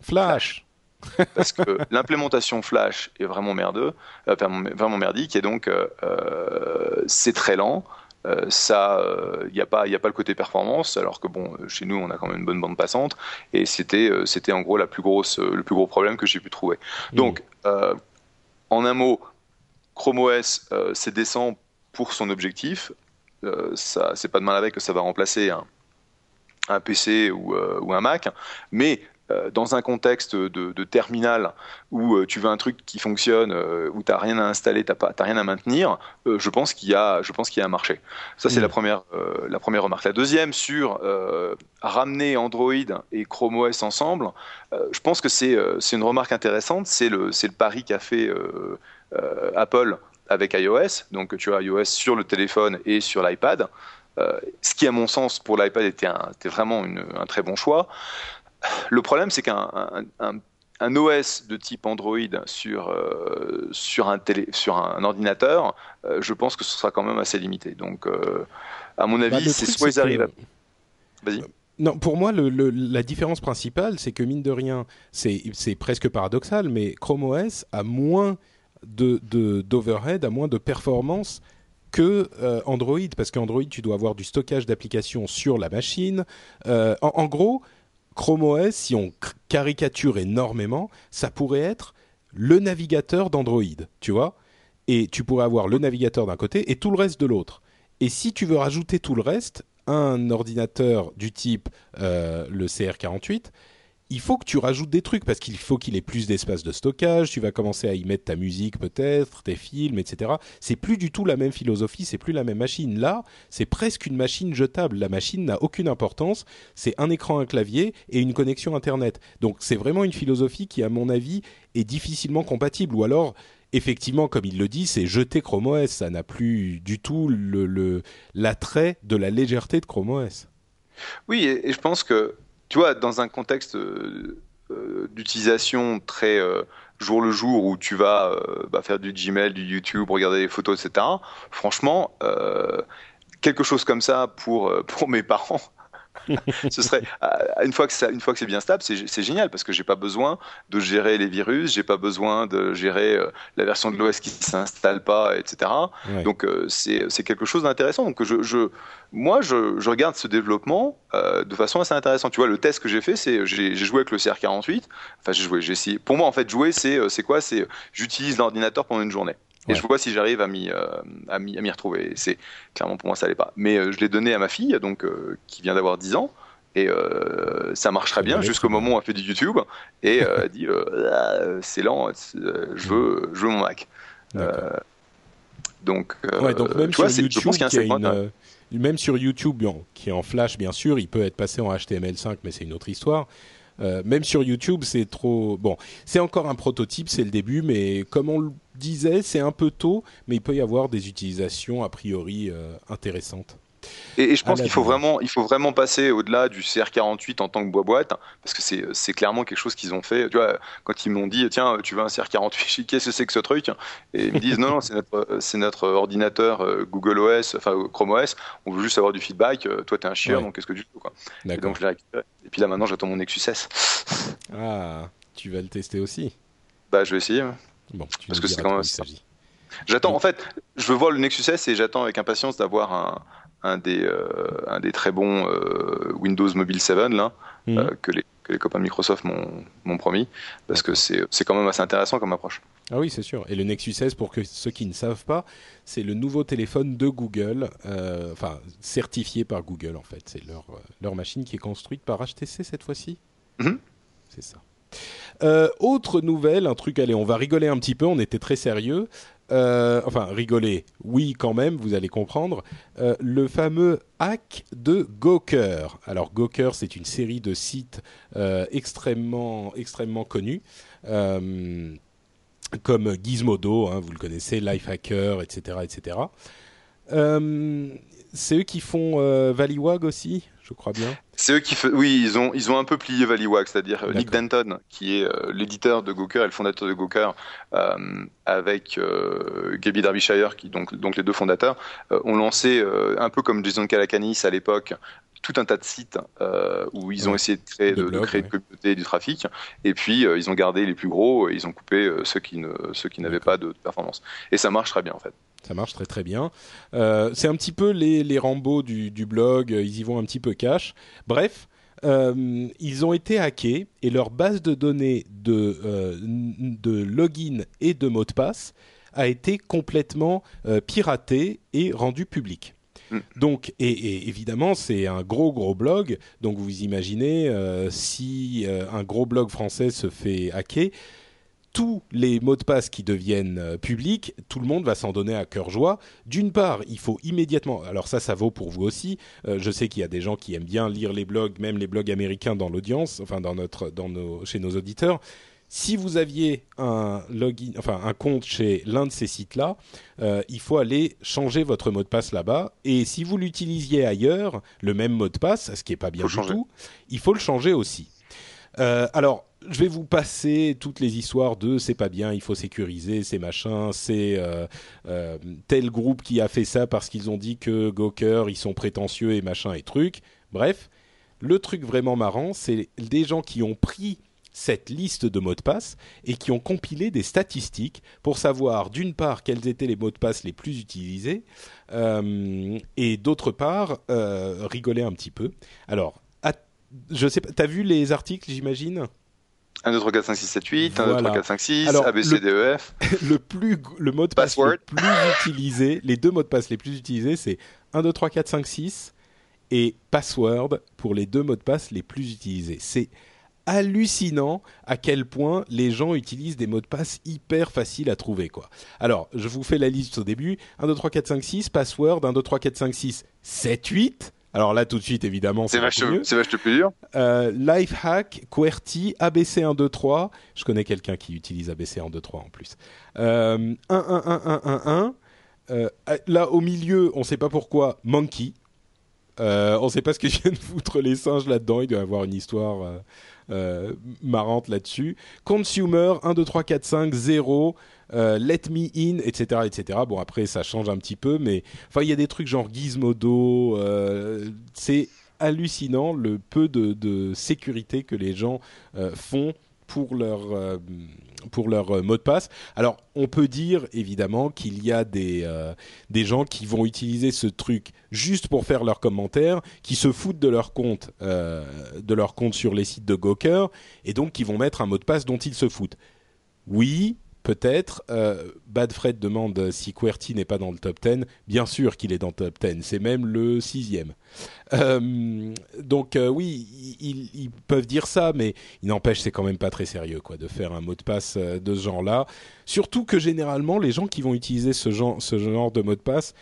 Flash. Parce que l'implémentation Flash est vraiment merdeux, euh, vraiment merdique, et donc euh, euh, c'est très lent. Euh, ça, il n'y a pas, il a pas le côté performance, alors que bon, chez nous, on a quand même une bonne bande passante, et c'était, c'était en gros la plus grosse, le plus gros problème que j'ai pu trouver. Mmh. Donc, en un mot, Chrome OS, c'est décent pour son objectif. ça, c'est pas demain la veille que ça va remplacer un, un PC ou, ou un Mac, mais dans un contexte de, terminal où euh, tu veux un truc qui fonctionne, euh, où tu n'as rien à installer, tu n'as rien à maintenir, je pense qu'il y, a, je pense qu'il y a un marché. Ça, c'est mm. la, première, la première remarque. La deuxième, sur ramener Android et Chrome OS ensemble, je pense que c'est une remarque intéressante. C'est le, le pari qu'a fait Apple avec iOS. Donc, tu as iOS sur le téléphone et sur l'iPad. ce qui, à mon sens, pour l'iPad était, était, vraiment un très bon choix. Le problème, c'est qu'un un, OS de type Android sur, euh, sur, un, télé, sur un ordinateur, euh, je pense que ce sera quand même assez limité. Donc, euh, à mon avis, bah, c'est soit ils arrivent Vas-y. Non, pour moi, le, la différence principale, c'est que mine de rien, c'est presque paradoxal, mais Chrome OS a moins d'overhead, de, a moins de performance que Android, parce qu'Android, tu dois avoir du stockage d'applications sur la machine. en, gros, Chrome OS, si on caricature énormément, ça pourrait être le navigateur d'Android, tu vois Et tu pourrais avoir le navigateur d'un côté et tout le reste de l'autre. Et si tu veux rajouter tout le reste, un ordinateur du type euh, le CR48, il faut que tu rajoutes des trucs parce qu'il faut qu'il ait plus d'espace de stockage. Tu vas commencer à y mettre ta musique peut-être, tes films, etc. C'est plus du tout la même philosophie, c'est plus la même machine. Là, c'est presque une machine jetable. La machine n'a aucune importance. C'est un écran, un clavier et une connexion internet. Donc c'est vraiment une philosophie qui, à mon avis, est difficilement compatible. Ou alors, effectivement, comme il le dit, c'est jeter Chrome OS. Ça n'a plus du tout l'attrait le, de la légèreté de Chrome OS. Oui, et je pense que tu vois, dans un contexte euh, euh, d'utilisation très euh, jour le jour où tu vas bah, faire du Gmail, du YouTube, regarder des photos, etc. Franchement, quelque chose comme ça pour, pour mes parents, ce serait une fois que ça, une fois que c'est bien stable, c'est génial parce que j'ai pas besoin de gérer les virus, j'ai pas besoin de gérer euh, la version de l'OS qui s'installe pas, etc. Donc euh, c'est quelque chose d'intéressant. Donc je, je, moi je, je, regarde ce développement euh, de façon assez intéressante. Tu vois, le test que j'ai fait, c'est j'ai joué avec le CR48. Enfin j'ai joué, j'ai essayé. Pour moi en fait jouer c'est c'est quoi? C'est j'utilise l'ordinateur pendant une journée. Et je vois si j'arrive à m'y euh, à m'y retrouver. C'est clairement pour moi ça allait pas. Mais euh, je l'ai donné à ma fille donc euh, qui vient d'avoir 10 ans et ça marche très bien jusqu'au moment où elle fait du YouTube et elle dit ah, c'est lent, je veux je veux mon Mac. donc, donc même sur YouTube, même sur YouTube, qui est en Flash bien sûr, il peut être passé en HTML5, mais c'est une autre histoire. Même sur YouTube, c'est trop. Bon, c'est encore un prototype, c'est le début, mais comme on le disait, c'est un peu tôt, mais il peut y avoir des utilisations a priori euh, intéressantes. Et, je pense qu'il faut vraiment, il faut vraiment passer au-delà du CR48 en tant que boîte, parce que c'est clairement quelque chose qu'ils ont fait. Tu vois, quand ils m'ont dit, tiens, tu veux un CR48, qu'est-ce que c'est que ce truc? Et ils me disent, non, non, c'est notre, notre ordinateur euh, Google OS, enfin Chrome OS, on veut juste avoir du feedback. Euh, toi, tu es un chien, donc qu'est-ce que tu veux quoi? Et donc je l'ai récupéré. Et puis là, maintenant, j'attends mon Nexus S. Ah, tu vas le tester aussi Bah, je vais essayer. Bon, parce que c'est quand même. J'attends, en fait, je veux voir le Nexus S et j'attends avec impatience d'avoir un, un des, euh, un des très bons euh, Windows Mobile 7 là, mhm. euh, que, les, que les copains de Microsoft m'ont promis, parce que c'est quand même assez intéressant comme approche. Ah oui, c'est sûr. Et le Nexus 16, pour que ceux qui ne savent pas, c'est le nouveau téléphone de Google, enfin certifié par Google en fait. C'est leur, leur machine qui est construite par HTC cette fois-ci. Mhm. C'est ça. Autre nouvelle, un truc, allez, on va rigoler un petit peu, on était très sérieux. Euh, enfin rigoler, oui quand même, vous allez comprendre, euh, le fameux hack de Gawker. Alors Gawker, c'est une série de sites euh, extrêmement, extrêmement connus. comme Gizmodo, hein, vous le connaissez, Lifehacker, etc. etc. c'est eux qui font Valleywag aussi je crois bien. C'est eux qui font. Oui, ils ont, ils ont un peu plié Valleywag, c'est-à-dire euh, Nick Denton, qui est euh, l'éditeur de Gawker et le fondateur de Gawker, euh, avec euh, Gaby Derbyshire, qui donc, donc les deux fondateurs, ont lancé un peu comme Jason Calacanis à l'époque tout un tas de sites où ils ont essayé de créer, de, créer communauté du trafic, et puis ils ont gardé les plus gros, et ils ont coupé ceux qui ne, ceux qui n'avaient pas de performance. Et ça marche très bien en fait. Ça marche très très bien. Euh, c'est un petit peu les, les Rambo du, du, blog, ils y vont un petit peu cash. Bref, euh, ils ont été hackés et leur base de données de, euh, de login et de mot de passe a été complètement piratée et rendue publique. Donc, et, et évidemment, c'est un gros gros blog. Donc, vous imaginez euh, si euh, un gros blog français se fait hacker, tous les mots de passe qui deviennent euh, publics, tout le monde va s'en donner à cœur joie. D'une part, il faut immédiatement. Alors ça, ça vaut pour vous aussi. Euh, je sais qu'il y a des gens qui aiment bien lire les blogs, même les blogs américains dans l'audience, enfin dans notre, dans nos, chez nos auditeurs. Si vous aviez un login, enfin un compte chez l'un de ces sites-là, euh, il faut aller changer votre mot de passe là-bas. Et si vous l'utilisiez ailleurs, le même mot de passe, ce qui est pas bien du changer. tout, il faut le changer aussi. Euh, alors, je vais vous passer toutes les histoires de c'est pas bien, il faut sécuriser, c'est machin, c'est euh, euh, tel groupe qui a fait ça parce qu'ils ont dit que Gawker, ils sont prétentieux et machin et truc. Bref, le truc vraiment marrant, c'est des gens qui ont pris cette liste de mots de passe et qui ont compilé des statistiques pour savoir d'une part quels étaient les mots de passe les plus utilisés euh, et d'autre part rigoler un petit peu. Alors, à- je sais pas, t'as vu les articles, j'imagine? 1, 2, 3, 4, 5, 6, 7, 8, 1, 2, 3, Voilà. 4, 5, 6, Alors, A, B, C, D, E, F. le plus le mot de passe Password. le plus utilisé, les deux mots de passe les plus utilisés, c'est 1 2 3 4 5 6 et password pour les deux mots de passe les plus utilisés. C'est hallucinant à quel point les gens utilisent des mots de passe hyper faciles à trouver quoi. Alors, je vous fais la liste au début 1 2 3 4 5 6 password 1 2 3 4 5 6 7 8 alors là, tout de suite, évidemment, C'est c'est vache, beaucoup mieux. c'est vache plus dur. Euh, Lifehack, QWERTY, ABC 123. Je connais quelqu'un qui utilise ABC 123 en plus. Euh, 1111111. Euh, là, au milieu, on ne sait pas pourquoi, Monkey. Euh, on ne sait pas ce que viennent foutre les singes là-dedans. Il doit y avoir une histoire euh, marrante là-dessus. Consumer, 1, 2, 3, 4, 5, 0. Euh, let me in, etc., etc. Bon, après, ça change un petit peu, mais enfin, il y a des trucs genre Gizmodo. euh, c'est hallucinant le peu de, sécurité que les gens euh, font pour leur pour leur mot de passe. Alors, on peut dire évidemment qu'il y a des des gens qui vont utiliser ce truc juste pour faire leurs commentaires, qui se foutent de leur compte de leur compte sur les sites de Gawker et donc qui vont mettre un mot de passe dont ils se foutent. Oui, peut-être. Euh, Bad Fred demande si QWERTY n'est pas dans le top 10. Bien sûr qu'il est dans le top 10. C'est même le sixième. Euh, donc euh, oui, ils, ils peuvent dire ça, mais il n'empêche, c'est quand même pas très sérieux, quoi, de faire un mot de passe euh, de ce genre-là. Surtout que généralement, les gens qui vont utiliser ce genre, ce genre de mot de passe,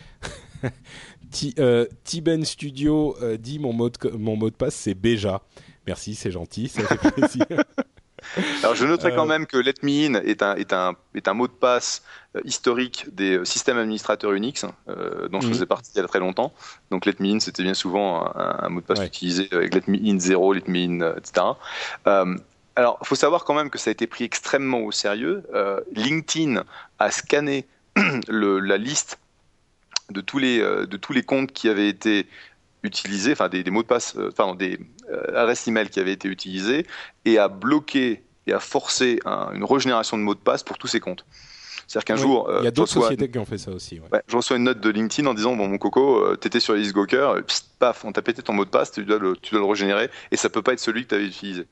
Ti- Tiben Studio dit mon mot de, mon mot de passe, c'est Béja. Merci, c'est gentil, ça fait plaisir. Alors je noterai Euh, quand même que Let Me In est un, est un, est un mot de passe euh, historique des euh, systèmes administrateurs Unix, hein, euh, dont je Mhm. faisais partie il y a très longtemps. Donc Let Me In, c'était bien souvent un, un mot de passe Ouais. utilisé avec Let Me In 0, Let Me In, euh, etc. Euh, alors, il faut savoir quand même que ça a été pris extrêmement au sérieux. Euh, LinkedIn a scanné le- la liste de tous les, euh, de tous les comptes qui avaient été utilisés, enfin des, des mots de passe, euh, pardon, des euh, adresses email qui avaient été utilisées, et a bloqué et a forcé un- une régénération de mots de passe pour tous ces comptes. C'est-à-dire qu'un Oui, jour, il y euh, a d'autres sociétés qui ont fait ça aussi. ouais. Ouais, je reçois une note de LinkedIn en disant bon mon coco, euh, t'étais sur liste Gawker, euh, paf, on t'a pété ton mot de passe, tu dois le, tu dois le régénérer et ça peut pas être celui que tu avais utilisé.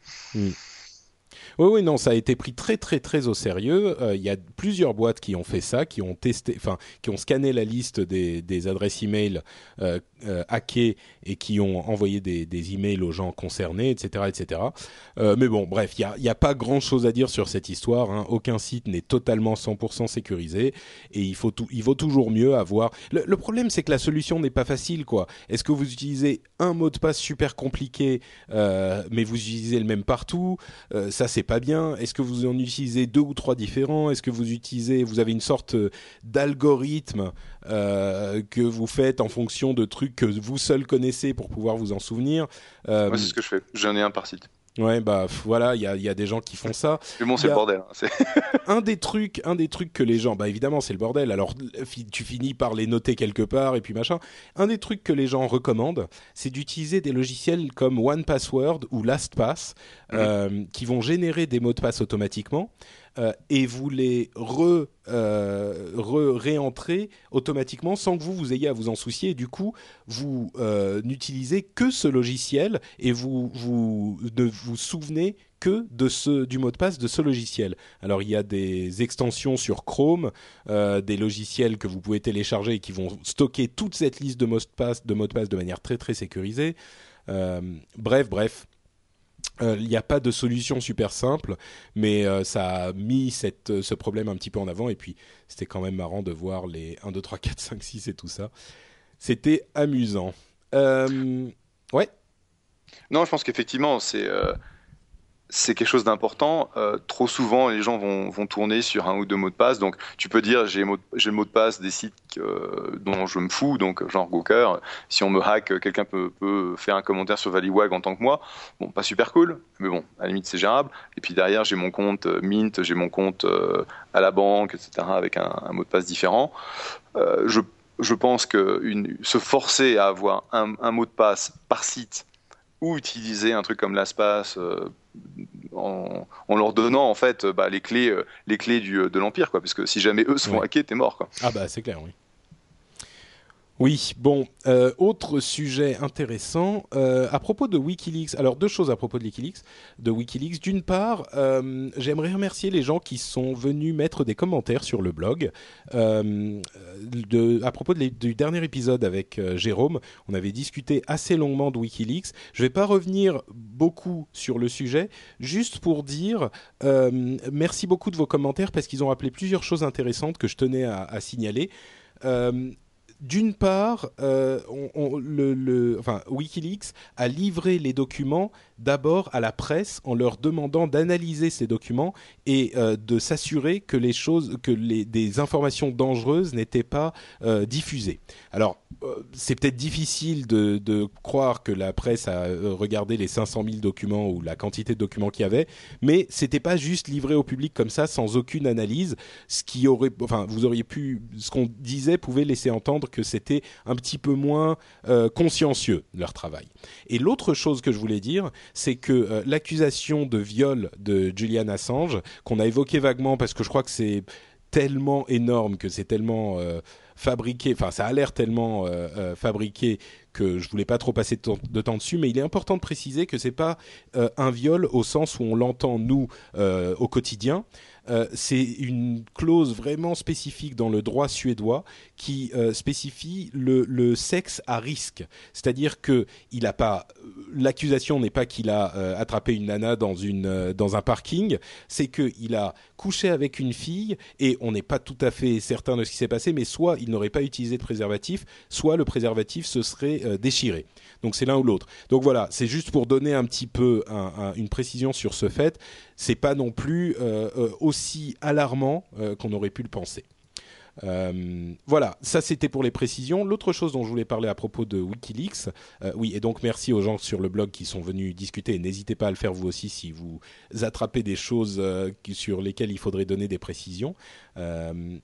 Oui, oui, non, ça a été pris très, très, très au sérieux. Euh, Il y a plusieurs boîtes qui ont fait ça, qui ont testé, enfin, qui ont scanné la liste des, des adresses email euh, euh, hackées et qui ont envoyé des, des emails aux gens concernés, etc., etc. Euh, mais bon, bref, il y a, pas grand-chose à dire sur cette histoire. hein. Aucun site n'est totalement 100% sécurisé et il faut il vaut toujours mieux avoir. Le, problème, c'est que la solution n'est pas facile, quoi. Est-ce que vous utilisez un mot de passe super compliqué, euh, mais vous utilisez le même partout Euh, Ça, c'est pas bien. Est-ce que vous en utilisez deux ou trois différents? Est-ce que vous utilisez, vous avez une sorte d'algorithme que vous faites en fonction de trucs que vous seul connaissez pour pouvoir vous en souvenir Euh, c'est ce que je fais. J'en ai un par site. Ouais, bah voilà, il y a, il y a des gens qui font ça. Mais bon, c'est le bordel. hein. Un des trucs, un des trucs que les gens, bah évidemment c'est le bordel. Alors tu finis par les noter quelque part et puis machin. Un des trucs que les gens recommandent, c'est d'utiliser des logiciels comme One Password ou LastPass euh, qui vont générer des mots de passe automatiquement euh, et vous les re, euh, re- réentrer automatiquement sans que vous vous ayez à vous en soucier. Du coup, vous euh, n'utilisez que ce logiciel et vous vous ne vous souvenez que de ce, du mot de passe de ce logiciel. Alors il y a des extensions sur Chrome, euh, des logiciels que vous pouvez télécharger et qui vont stocker toute cette liste de mots de passe de, mots de, passe de manière très très sécurisée. Bref, bref. Euh, il n'y a pas de solution super simple, mais euh, ça a mis cette, ce problème un petit peu en avant. Et puis, c'était quand même marrant de voir les 1, 2, 3, 4, 5, 6 et tout ça. C'était amusant. Euh, ouais. Non, je pense qu'effectivement, c'est c'est quelque chose d'important. Euh, trop souvent, les gens vont, vont, tourner sur un ou deux mots de passe. Donc, tu peux dire j'ai le mot de passe des sites dont je me fous, donc genre Gawker. Si on me hack, quelqu'un peut, peut, faire un commentaire sur Valleywag en tant que moi. Bon, pas super cool, mais bon, à la limite c'est gérable. Et puis derrière, j'ai mon compte euh, Mint, j'ai mon compte euh, à la banque, etc., avec un, mot de passe différent. Je, je pense que se forcer à avoir un, mot de passe par site ou utiliser un truc comme l'espace en, en, leur donnant en fait bah, les clés, euh, les clés du, de l'empire, quoi. Parce que si jamais eux se font Oui. hacker, t'es mort, quoi. Ah bah c'est clair, oui. Oui, bon, euh, autre sujet intéressant euh, à propos de WikiLeaks. Alors deux choses à propos de WikiLeaks. De WikiLeaks. D'une part, euh, j'aimerais remercier les gens qui sont venus mettre des commentaires sur le blog. À propos du dernier épisode avec Jérôme, on avait discuté assez longuement de WikiLeaks. Je vais pas revenir beaucoup sur le sujet, juste pour dire merci beaucoup de vos commentaires parce qu'ils ont rappelé plusieurs choses intéressantes que je tenais à, signaler. D'une part, euh, WikiLeaks a livré les documents d'abord à la presse en leur demandant d'analyser ces documents et euh, de s'assurer que les choses, que les, des informations dangereuses n'étaient pas euh, diffusées. Alors, euh, c'est peut-être difficile de, croire que la presse a regardé les 500 000 documents ou la quantité de documents qu'il y avait, mais c'était pas juste livré au public comme ça sans aucune analyse. Ce qui aurait, enfin, vous auriez pu, ce qu'on disait pouvait laisser entendre que c'était un petit peu moins consciencieux leur travail. Et l'autre chose que je voulais dire, c'est que euh, l'accusation de viol de Julian Assange, qu'on a évoqué vaguement parce que je crois que c'est tellement énorme, que c'est tellement euh, fabriqué, enfin ça a l'air tellement euh, fabriqué que je voulais pas trop passer de temps, de temps dessus, mais il est important de préciser que c'est pas un viol au sens où on l'entend nous au quotidien. C'est une clause vraiment spécifique dans le droit suédois qui euh, spécifie le, sexe à risque. C'est-à-dire que il pas l'accusation n'est pas qu'il a euh, attrapé une nana dans une euh, dans un parking, c'est qu'il a couché avec une fille et on n'est pas tout à fait certain de ce qui s'est passé, mais soit il n'aurait pas utilisé de préservatif, soit le préservatif se serait euh, déchiré. Donc c'est l'un ou l'autre. Donc voilà, c'est juste pour donner un petit peu un, un, une précision sur ce fait. C'est pas non plus euh, euh, aussi alarmant euh, qu'on aurait pu le penser. Euh, voilà, ça c'était pour les précisions. L'autre chose dont je voulais parler à propos de Wikileaks, euh, oui, et donc merci aux gens sur le blog qui sont venus discuter. N'hésitez pas à le faire vous aussi si vous attrapez des choses euh, sur lesquelles il faudrait donner des précisions.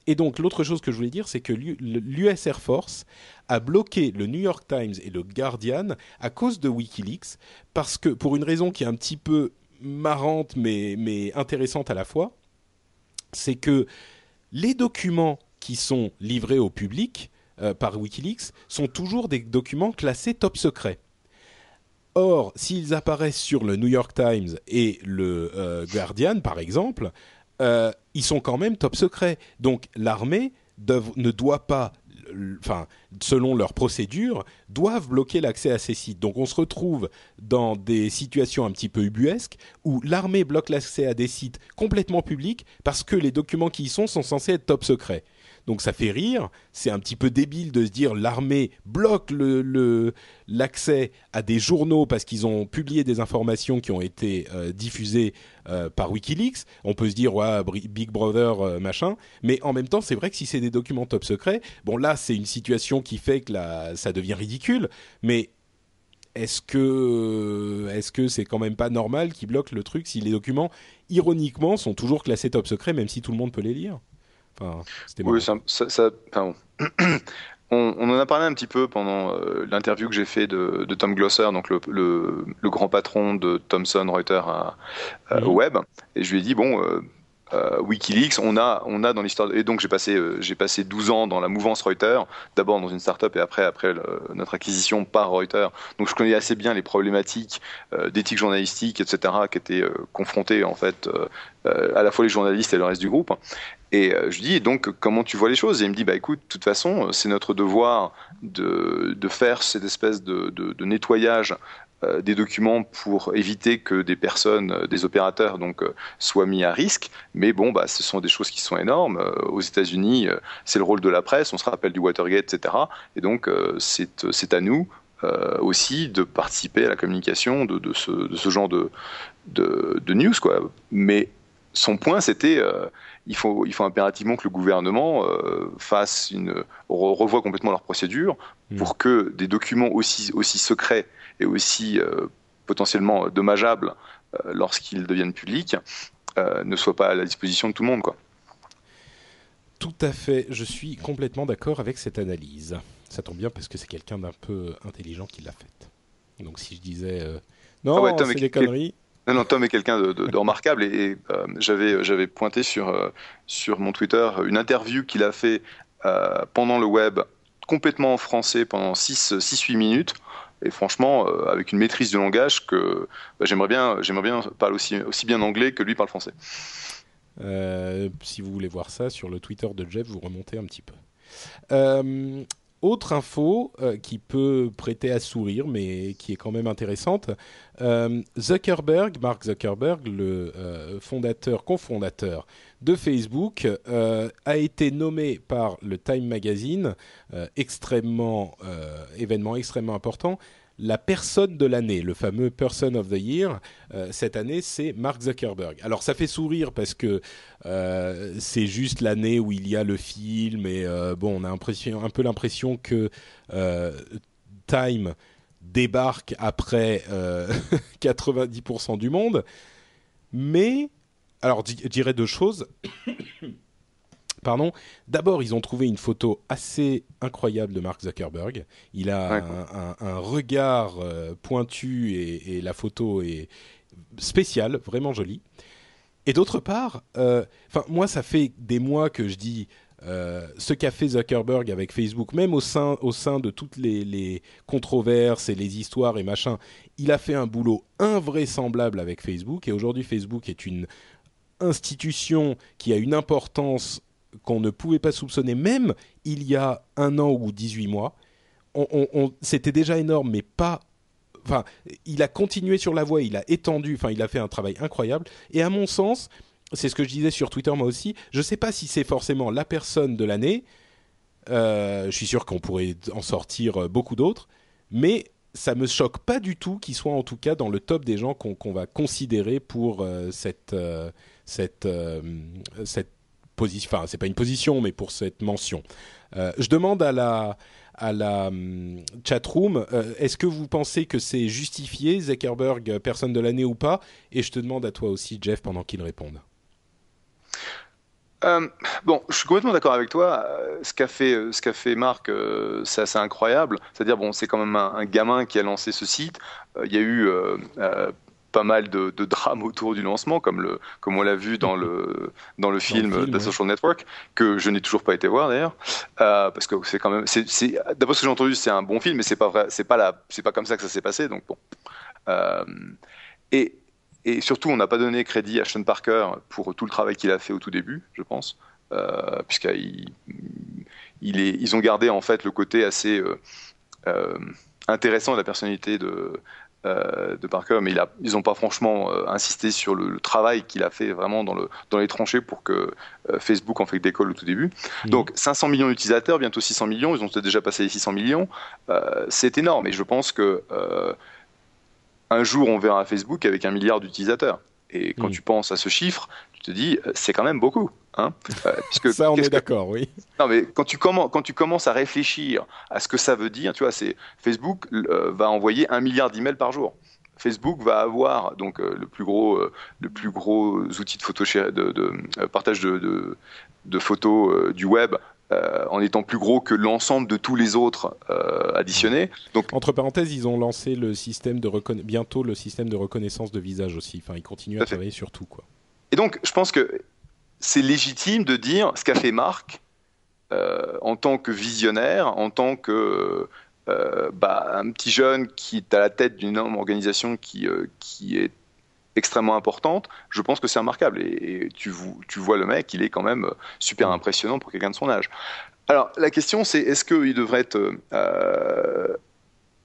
Et donc l'autre chose que je voulais dire, c'est que l'US Air Force a bloqué le New York Times et le Guardian à cause de Wikileaks, parce que pour une raison qui est un petit peu marrante mais, mais intéressante à la fois, c'est que les documents qui sont livrés au public euh, par Wikileaks sont toujours des documents classés top secret. Or, s'ils apparaissent sur le New York Times et le euh, Guardian, par exemple, euh, ils sont quand même top secret. Donc, l'armée ne doit pas, enfin, selon leur procédure, doivent bloquer l'accès à ces sites. Donc, on se retrouve dans des situations un petit peu ubuesques où l'armée bloque l'accès à des sites complètement publics parce que les documents qui y sont sont censés être top secret. Donc ça fait rire, c'est un petit peu débile de se dire l'armée bloque l'accès à des journaux parce qu'ils ont publié des informations qui ont été euh, diffusées euh, par Wikileaks. On peut se dire ouais, Big Brother euh, machin, mais en même temps c'est vrai que si c'est des documents top secret, bon là c'est une situation qui fait que ça devient ridicule, mais est-ce que est-ce que c'est quand même pas normal qu'ils bloquent le truc si les documents ironiquement sont toujours classés top secret même si tout le monde peut les lire? Enfin, oui, ça, ça, ça enfin, on, on, en a parlé un petit peu pendant euh, l'interview que j'ai fait de, de, Tom Glosser, donc le, le, le, grand patron de Thomson Reuters à, à, au web, et je lui ai dit bon, euh, euh, WikiLeaks, on a, on a dans l'histoire. Et donc j'ai passé, euh, j'ai passé 12 ans dans la mouvance Reuters, d'abord dans une start-up et après, après notre acquisition par Reuters. Donc je connais assez bien les problématiques euh, d'éthique journalistique, etc., qui étaient confrontées en fait à la fois les journalistes et le reste du groupe. Et je lui dis donc comment tu vois les choses? Et il me dit bah écoute, de toute façon, c'est notre devoir de, de faire cette espèce de, de, nettoyage euh, des documents pour éviter que des personnes, euh, des opérateurs, donc euh, soient mis à risque. Mais bon, bah, ce sont des choses qui sont énormes. aux États-Unis, c'est le rôle de la presse. On se rappelle du Watergate, etc. Et donc, c'est à nous aussi de participer à la communication de, de, ce, de ce, genre de, de, news. Quoi. Mais son point, c'était il faut, il faut impérativement que le gouvernement fasse une revoie complètement leur procédure mmh. pour que des documents aussi, aussi secrets et aussi euh, potentiellement dommageables euh, lorsqu'ils deviennent publics, euh, ne soient pas à la disposition de tout le monde. Quoi. Tout à fait, je suis complètement d'accord avec cette analyse. Ça tombe bien parce que c'est quelqu'un d'un peu intelligent qui l'a faite. Donc si je disais non, ah c'est des conneries. Non, non, Tom est quelqu'un de, remarquable et, j'avais, j'avais pointé sur, sur mon Twitter une interview qu'il a fait pendant le web complètement en français pendant 6-8 minutes et franchement, euh, avec une maîtrise du langage que bah, j'aimerais bien, j'aimerais bien parler aussi, aussi bien anglais que lui parle français. Euh, si vous voulez voir ça sur le Twitter de Jeff, vous remontez un petit peu. Euh, autre info qui peut prêter à sourire, mais qui est quand même intéressante. Zuckerberg, Mark Zuckerberg, le fondateur, cofondateur de Facebook, a été nommé par le Time Magazine, extrêmement événement extrêmement important, la personne de l'année, le fameux Person of the Year, euh, cette année, c'est Mark Zuckerberg. Alors ça fait sourire parce que euh, c'est juste l'année où il y a le film et euh, bon, on a un peu l'impression que Time débarque après 90% du monde. Mais, alors je dirais deux choses. Pardon. D'abord, ils ont trouvé une photo assez incroyable de Mark Zuckerberg. Il a un, regard euh, pointu et, la photo est spéciale, vraiment jolie. Et d'autre part, euh, moi, ça fait des mois que je dis euh, ce qu'a fait Zuckerberg avec Facebook, même au sein, au sein de toutes les, les, controverses et les histoires et machin, il a fait un boulot invraisemblable avec Facebook. Et aujourd'hui, Facebook est une institution qui a une importance qu'on ne pouvait pas soupçonner, même il y a un an ou 18 mois. C'était déjà énorme, mais pas. Enfin, il a continué sur la voie, il a étendu, enfin, il a fait un travail incroyable. Et à mon sens, c'est ce que je disais sur Twitter moi aussi, je ne sais pas si c'est forcément la personne de l'année. Euh, je suis sûr qu'on pourrait en sortir beaucoup d'autres, mais ça me choque pas du tout qu'il soit en tout cas dans le top des gens qu'on va considérer pour euh, cette, euh, cette, cette position, enfin c'est pas une position, mais pour cette mention. Euh, je demande à la à la um, chatroom, euh, est-ce que vous pensez que c'est justifié, Zuckerberg, euh, personne de l'année ou pas? Et je te demande à toi aussi, Jeff, pendant qu'il réponde. bon, je suis complètement d'accord avec toi. Ce qu'a fait, Marc, c'est assez incroyable. C'est-à-dire, bon, c'est quand même un, gamin qui a lancé ce site. Il y a eu pas mal de, drames autour du lancement, comme, le, comme on l'a vu dans le, dans le film, The Social Network, que je n'ai toujours pas été voir d'ailleurs, euh, parce que c'est quand même, d'après ce que j'ai entendu, c'est un bon film, mais c'est pas vrai, c'est pas la, c'est pas comme ça que ça s'est passé, donc bon. Euh, et, et surtout, on n'a pas donné crédit à Sean Parker pour tout le travail qu'il a fait au tout début, je pense, euh, puisqu'il il ils ont gardé en fait le côté assez intéressant de la personnalité de, euh, de Parker, mais ils n'ont pas franchement euh, insisté sur le, travail qu'il a fait vraiment dans, le, dans les tranchées pour que euh, Facebook en fait décolle au tout début. Mhm. Donc 500 millions d'utilisateurs, bientôt 600 millions, ils ont déjà passé les 600 millions. c'est énorme et je pense que un jour on verra Facebook avec un milliard d'utilisateurs. Et quand mhm. tu penses à ce chiffre, te dis, c'est quand même beaucoup. Hein euh, puisque, ça, on est d'accord, oui. Non, mais quand tu, commences, quand tu commences à réfléchir à ce que ça veut dire, tu vois, c'est Facebook euh, va envoyer un milliard d'emails par jour. Facebook va avoir donc euh, le plus gros, le plus gros outil de, photo de, de partage de, de photos du web en étant plus gros que l'ensemble de tous les autres additionnés. Donc, entre parenthèses, ils ont lancé le système de bientôt le système de reconnaissance de visage aussi. Enfin, ils continuent à travailler sur tout, quoi. Et donc, je pense que c'est légitime de dire ce qu'a fait Marc en tant que visionnaire, en tant que bah, un petit jeune qui est à la tête d'une énorme organisation qui, qui est extrêmement importante, je pense que c'est remarquable. Et, tu, tu, vois le mec, il est quand même super impressionnant pour quelqu'un de son âge. Alors, la question, c'est est-ce qu'il devrait être euh,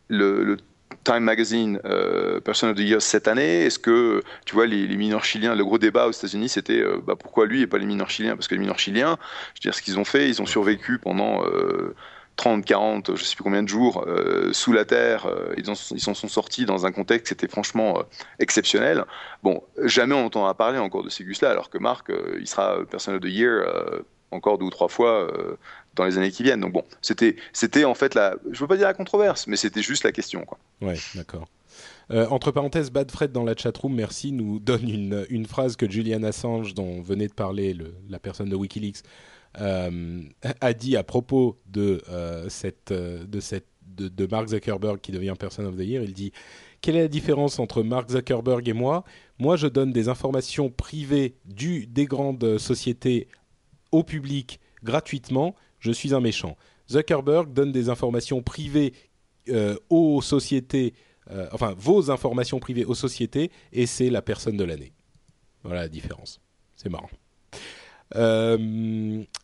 le, Time Magazine euh, Person of the Year cette année Est-ce que, tu vois, les, mineurs chiliens, le gros débat aux États-Unis, c'était euh, bah, pourquoi lui et pas les mineurs chiliens? Parce que les mineurs chiliens, je veux dire, ce qu'ils ont fait, ils ont survécu pendant 30, 40, je sais plus combien de jours sous la terre. ils, ils s'en sont sortis dans un contexte qui était franchement exceptionnel. Bon, jamais on entendra parler encore de ces gus-là, alors que Marc, il sera Person of the Year encore deux ou trois fois dans les années qui viennent. Donc bon, c'était, c'était en fait la, je veux pas dire la controverse, mais c'était juste la question, quoi. Ouais, d'accord. Euh, entre parenthèses, Bad Fred dans la chatroom, merci, nous donne une, phrase que Julian Assange, dont venait de parler le, la personne de Wikileaks, euh, a dit à propos de, euh, de, Mark Zuckerberg qui devient Person of the Year. Il dit Quelle est la différence entre Mark Zuckerberg et moi? Moi, je donne des informations privées des grandes sociétés au public gratuitement je suis un méchant. Zuckerberg donne des informations privées aux sociétés, euh, enfin vos informations privées aux sociétés, et c'est la personne de l'année. Voilà la différence. C'est marrant. Euh,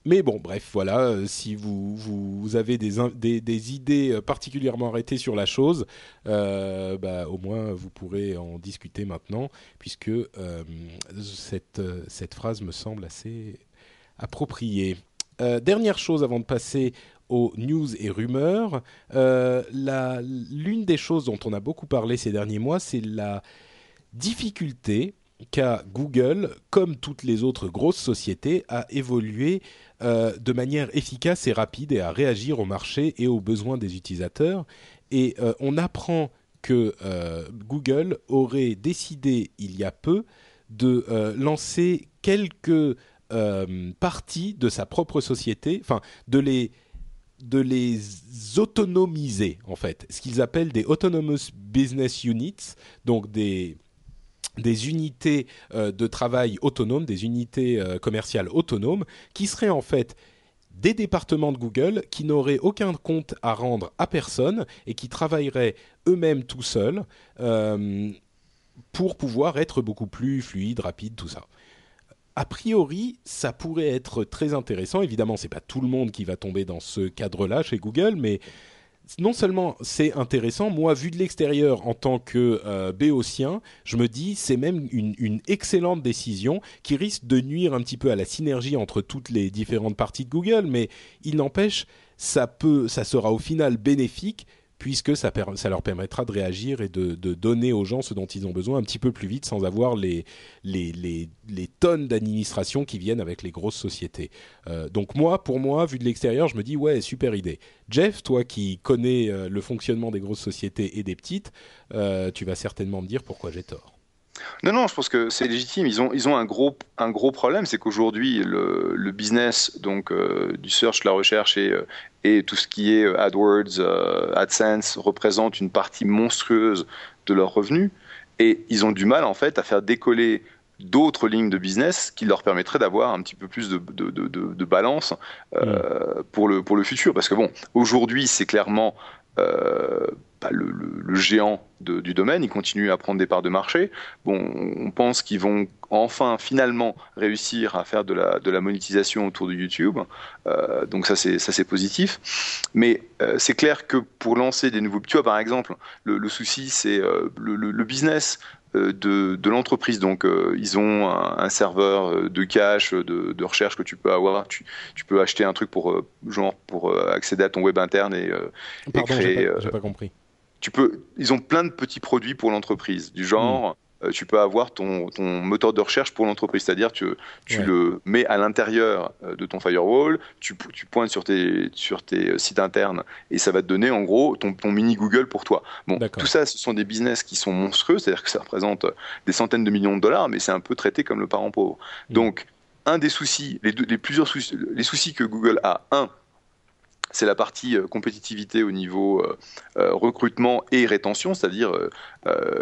mais bon, bref, voilà. Si vous, avez des, idées particulièrement arrêtées sur la chose, bah, au moins vous pourrez en discuter maintenant, puisque cette, phrase me semble assez appropriée. Euh, dernière chose avant de passer aux news et rumeurs, euh, l'une des choses dont on a beaucoup parlé ces derniers mois, c'est la difficulté qu'a Google, comme toutes les autres grosses sociétés, à évoluer euh, de manière efficace et rapide et à réagir au marché et aux besoins des utilisateurs. Et on apprend que Google aurait décidé il y a peu de lancer quelques euh, partie de sa propre société, enfin de les de les autonomiser en fait, ce qu'ils appellent des autonomous business units, donc des unités euh, de travail autonomes, des unités euh, commerciales autonomes, qui seraient en fait des départements de Google qui n'auraient aucun compte à rendre à personne et qui travailleraient eux-mêmes tout seuls pour pouvoir être beaucoup plus fluide, rapide, tout ça a priori, ça pourrait être très intéressant. Évidemment, c'est pas tout le monde qui va tomber dans ce cadre-là chez Google, mais non seulement c'est intéressant, moi, vu de l'extérieur en tant que euh, béotien, je me dis c'est même une, une, excellente décision qui risque de nuire un petit peu à la synergie entre toutes les différentes parties de Google, mais il n'empêche, ça ça sera au final bénéfique puisque ça, leur permettra de réagir et de, donner aux gens ce dont ils ont besoin un petit peu plus vite sans avoir les, tonnes d'administration qui viennent avec les grosses sociétés. Euh, donc moi, pour moi, vu de l'extérieur, je me dis ouais, super idée. Jeff, toi qui connais euh, le fonctionnement des grosses sociétés et des petites, euh, tu vas certainement me dire pourquoi j'ai tort. Non, non, je pense que c'est légitime. Ils ont, ils ont un, gros, un gros problème, c'est qu'aujourd'hui, le, le, business donc, euh, du search, la recherche et, euh, et tout ce qui est euh, AdWords, AdSense représente une partie monstrueuse de leurs revenus. Et ils ont du mal, en fait, à faire décoller d'autres lignes de business qui leur permettraient d'avoir un petit peu plus de, de, de, de balance euh, mm. pour, le, pour le futur. Parce que bon, aujourd'hui, c'est clairement bah, le, le, géant de, du domaine, il continue à prendre des parts de marché. Bon, on pense qu'ils vont enfin, finalement, réussir à faire de la, de la monétisation autour de YouTube. Euh, donc ça, c'est ça, c'est positif. Mais euh, c'est clair que pour lancer des nouveaux, tu vois, par exemple, le, le souci, c'est euh, le, le, business de, de l'entreprise. Donc, euh, ils ont un, serveur de cache, de, de, recherche que tu peux avoir. Tu, tu peux acheter un truc pour genre pour accéder à ton web interne et, Pardon, créer. J'ai pas, pas, compris. Tu peux. Ils ont plein de petits produits pour l'entreprise, du genre. Euh, tu peux avoir ton, moteur de recherche pour l'entreprise. C'est-à-dire que tu le mets à l'intérieur euh, de ton firewall, tu, pointes sur tes, sur tes euh, sites internes et ça va te donner en gros ton, mini Google pour toi. Bon, tout ça, ce sont des business qui sont monstrueux, c'est-à-dire que ça représente des centaines de millions de dollars, mais c'est un peu traité comme le parent pauvre. Mm. Donc, un des soucis, les, plusieurs soucis, les soucis que Google a, un, c'est la partie euh, compétitivité au niveau euh, euh, recrutement et rétention, c'est-à-dire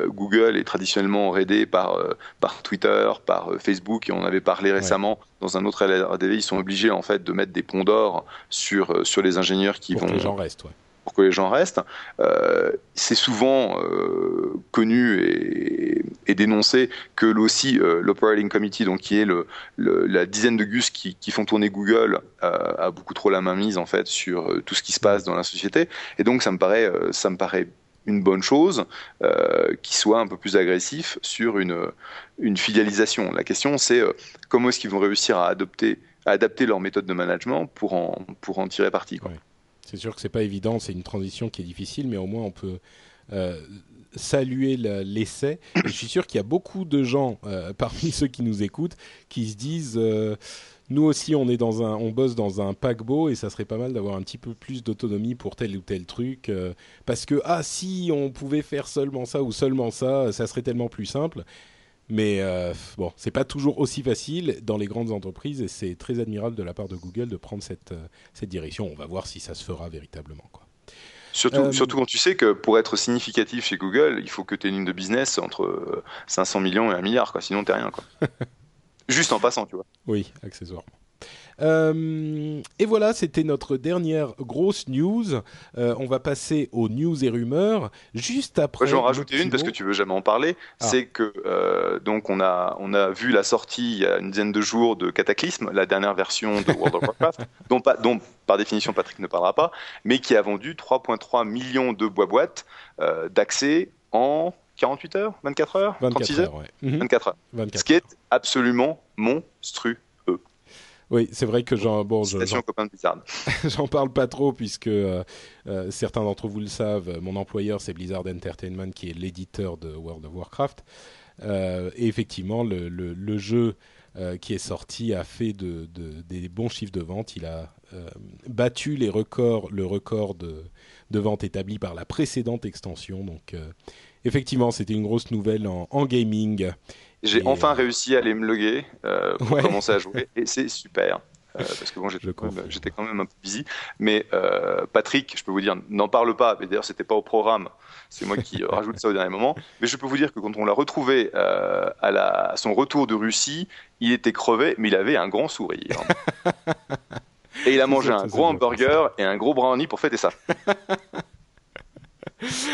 Google est traditionnellement raidé par, par Twitter, par Facebook, et on avait parlé récemment dans un autre LRDV, ils sont obligés en fait de mettre des ponts d'or sur, sur les ingénieurs qui Pour vont... que les gens restent, ouais pour que les gens restent. Euh, c'est souvent euh, connu et, dénoncé que aussi euh, l'operating committee, donc qui est la dizaine de gus qui, font tourner Google, euh, a beaucoup trop la main mise en fait sur tout ce qui se passe dans la société. Et donc ça me paraît, ça me paraît une bonne chose qui soit un peu plus agressif sur une, une fidélisation. La question c'est comment est-ce qu'ils vont réussir à adopter, à adapter leur méthode de management pour en, pour en tirer parti. Quoi. C'est sûr que c'est pas évident, c'est une transition qui est difficile, mais au moins on peut euh, saluer l'essai. Je suis sûr qu'il y a beaucoup de gens euh, parmi ceux qui nous écoutent qui se disent euh, nous aussi on est dans un, on bosse dans un paquebot et ça serait pas mal d'avoir un petit peu plus d'autonomie pour tel ou tel truc parce que ah si on pouvait faire seulement ça ou seulement ça, ça serait tellement plus simple. Mais euh, bon, c'est pas toujours aussi facile dans les grandes entreprises et c'est très admirable de la part de Google de prendre cette, euh, cette direction. On va voir si ça se fera véritablement. Quoi. Surtout, euh, surtout quand tu sais que pour être significatif chez Google, il faut que tu aies une ligne de business entre 500 millions et 1 milliard, quoi. sinon t'es rien. Quoi. Juste en passant, tu vois. Oui, accessoirement. Euh, et voilà, c'était notre dernière grosse news. Euh, on va passer aux news et rumeurs juste après. je vais en rajouter une parce que tu veux jamais en parler. Ah. C'est que euh, donc on a on a vu la sortie il y a une dizaine de jours de Cataclysme, la dernière version de World of Warcraft, dont, pas, dont par définition Patrick ne parlera pas, mais qui a vendu 3,3 millions de boîtes boîtes d'accès en 48 heures, 24 heures, 24 36 heures, heures ouais. 24 heures. 24 Ce qui est absolument monstrueux. Oui, c'est vrai que j'en bon, j'en parle pas trop puisque euh, euh, certains d'entre vous le savent. Mon employeur c'est Blizzard Entertainment qui est l'éditeur de World of Warcraft. Euh, et effectivement, le, le, le jeu euh, qui est sorti a fait de, de, des bons chiffres de vente. Il a euh, battu les records, le record de, de, vente établi par la précédente extension. Donc, euh, effectivement, c'était une grosse nouvelle en, en gaming. J'ai enfin euh... réussi à aller me loguer euh, pour ouais. commencer à jouer et c'est super. Euh, parce que bon, j'étais quand, quand, même un peu busy. Mais euh, Patrick, je peux vous dire, n'en parle pas. Mais d'ailleurs, c'était pas au programme. C'est moi qui rajoute ça au dernier moment. Mais je peux vous dire que quand on l'a retrouvé euh, à, la, à, son retour de Russie, il était crevé, mais il avait un grand sourire. et il a mangé un gros hamburger et un gros brownie pour fêter ça.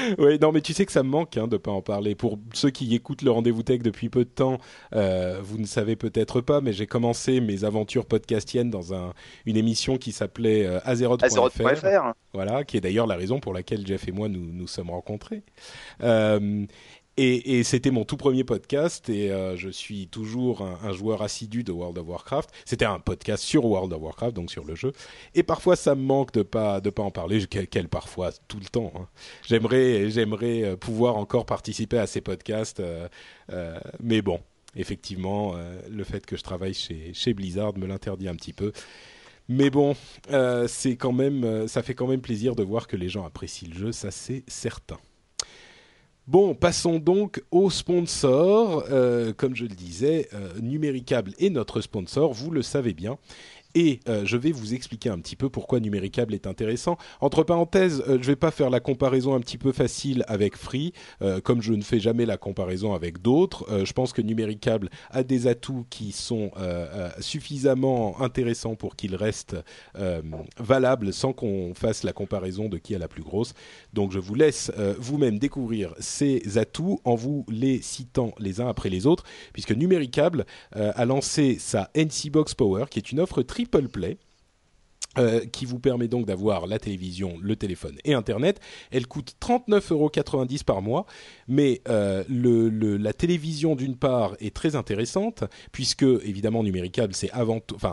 oui, non, mais tu sais que ça me manque hein, de pas en parler. Pour ceux qui écoutent le rendez-vous tech depuis peu de temps, euh, vous ne savez peut-être pas, mais j'ai commencé mes aventures podcastiennes dans un, une émission qui s'appelait euh, Azeroth.fr. Voilà, qui est d'ailleurs la raison pour laquelle Jeff et moi nous nous sommes rencontrés. Euh, et, c'était mon tout premier podcast et euh, je suis toujours un, joueur assidu de World of Warcraft. C'était un podcast sur World of Warcraft, donc sur le jeu. Et parfois, ça me manque de pas de pas en parler. Quel, parfois, tout le temps. Hein. J'aimerais j'aimerais euh, pouvoir encore participer à ces podcasts, euh, mais bon, effectivement, le fait que je travaille chez chez Blizzard me l'interdit un petit peu. Mais bon, c'est quand même, ça fait quand même plaisir de voir que les gens apprécient le jeu, ça c'est certain. Bon, passons donc au sponsor. Euh, comme je le disais, euh, Numéricable est notre sponsor, vous le savez bien. Et euh, je vais vous expliquer un petit peu pourquoi Numéricable est intéressant. Entre parenthèses, euh, je ne vais pas faire la comparaison un petit peu facile avec Free, euh, comme je ne fais jamais la comparaison avec d'autres. Je pense que Numéricable a des atouts qui sont suffisamment intéressants pour qu'ils restent valables sans qu'on fasse la comparaison de qui a la plus grosse. Donc je vous laisse vous-même découvrir ces atouts en vous les citant les uns après les autres, puisque Numéricable a lancé sa NC Box Power, qui est une offre triple play. Euh, qui vous permet donc d'avoir la télévision, le téléphone et Internet. Elle coûte 39,90 euros par mois, mais euh, la télévision d'une part est très intéressante puisque évidemment Numéricable c'est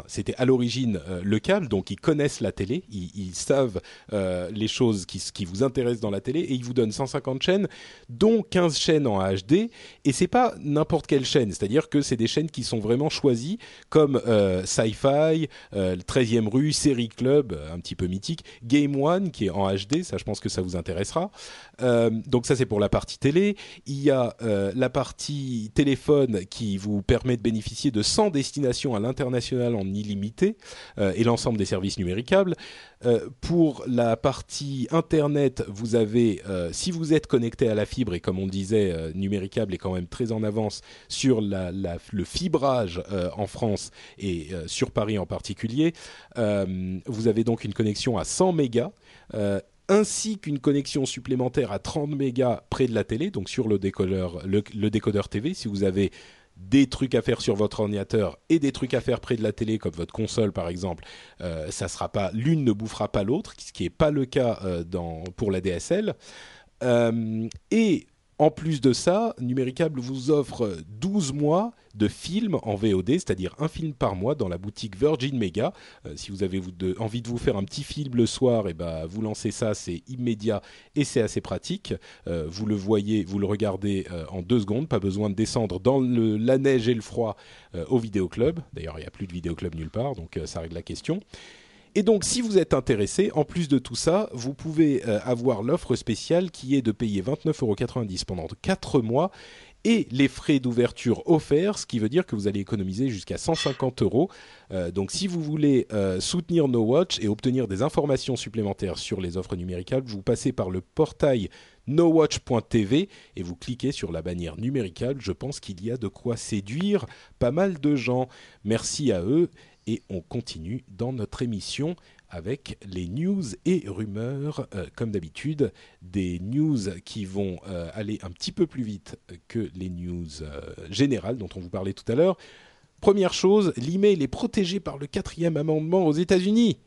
c'était à l'origine euh, le câble, donc ils connaissent la télé, ils, savent les choses qui, vous intéressent dans la télé. Et ils vous donnent 150 chaînes, dont 15 chaînes en HD et c'est pas n'importe quelle chaîne, c'est-à-dire que c'est des chaînes qui sont vraiment choisies comme Sci-Fi, 13e rue, série club un petit peu mythique, Game One qui est en HD, ça je pense que ça vous intéressera. donc ça c'est pour la partie télé. Il y a la partie téléphone qui vous permet de bénéficier de 100 destinations à l'international en illimité et l'ensemble des services numéricables. Euh, pour la partie internet, vous avez, euh, si vous êtes connecté à la fibre et comme on disait, euh, Numéricable est quand même très en avance sur le fibrage en France et sur Paris en particulier, vous avez donc une connexion à 100 mégas ainsi qu'une connexion supplémentaire à 30 mégas près de la télé, donc sur le décodeur, le décodeur TV. Si vous avez des trucs à faire sur votre ordinateur et des trucs à faire près de la télé, comme votre console par exemple, euh, sera pas l'une ne bouffera pas l'autre, ce qui n'est pas le cas euh, pour la DSL. Euh, et en plus de ça, Numéricable vous offre 12 mois de films en VOD, c'est-à-dire un film par mois dans la boutique Virgin Mega. Euh, si vous avez envie de vous faire un petit film le soir, et eh ben, vous lancez ça, c'est immédiat et c'est assez pratique. Euh, vous le voyez, vous le regardez euh, en deux secondes, pas besoin de descendre dans la neige et le froid au vidéoclub. D'ailleurs, il n'y a plus de vidéoclub nulle part, donc ça règle la question. Et donc, si vous êtes intéressé, en plus de tout ça, vous pouvez euh, avoir l'offre spéciale qui est de payer 29,90 euros pendant 4 mois et les frais d'ouverture offerts, ce qui veut dire que vous allez économiser jusqu'à 150 euros. Euh, donc si vous voulez euh, soutenir No Watch et obtenir des informations supplémentaires sur les offres numériques, vous passez par le portail nowatch.tv et vous cliquez sur la bannière numérique. Je pense qu'il y a de quoi séduire pas mal de gens. Merci à eux et on continue dans notre émission avec les news et rumeurs, euh, comme d'habitude, des news qui vont euh, aller un petit peu plus vite que les news euh, générales dont on vous parlait tout à l'heure. Première chose, l'email est protégé par le quatrième amendement aux États-Unis.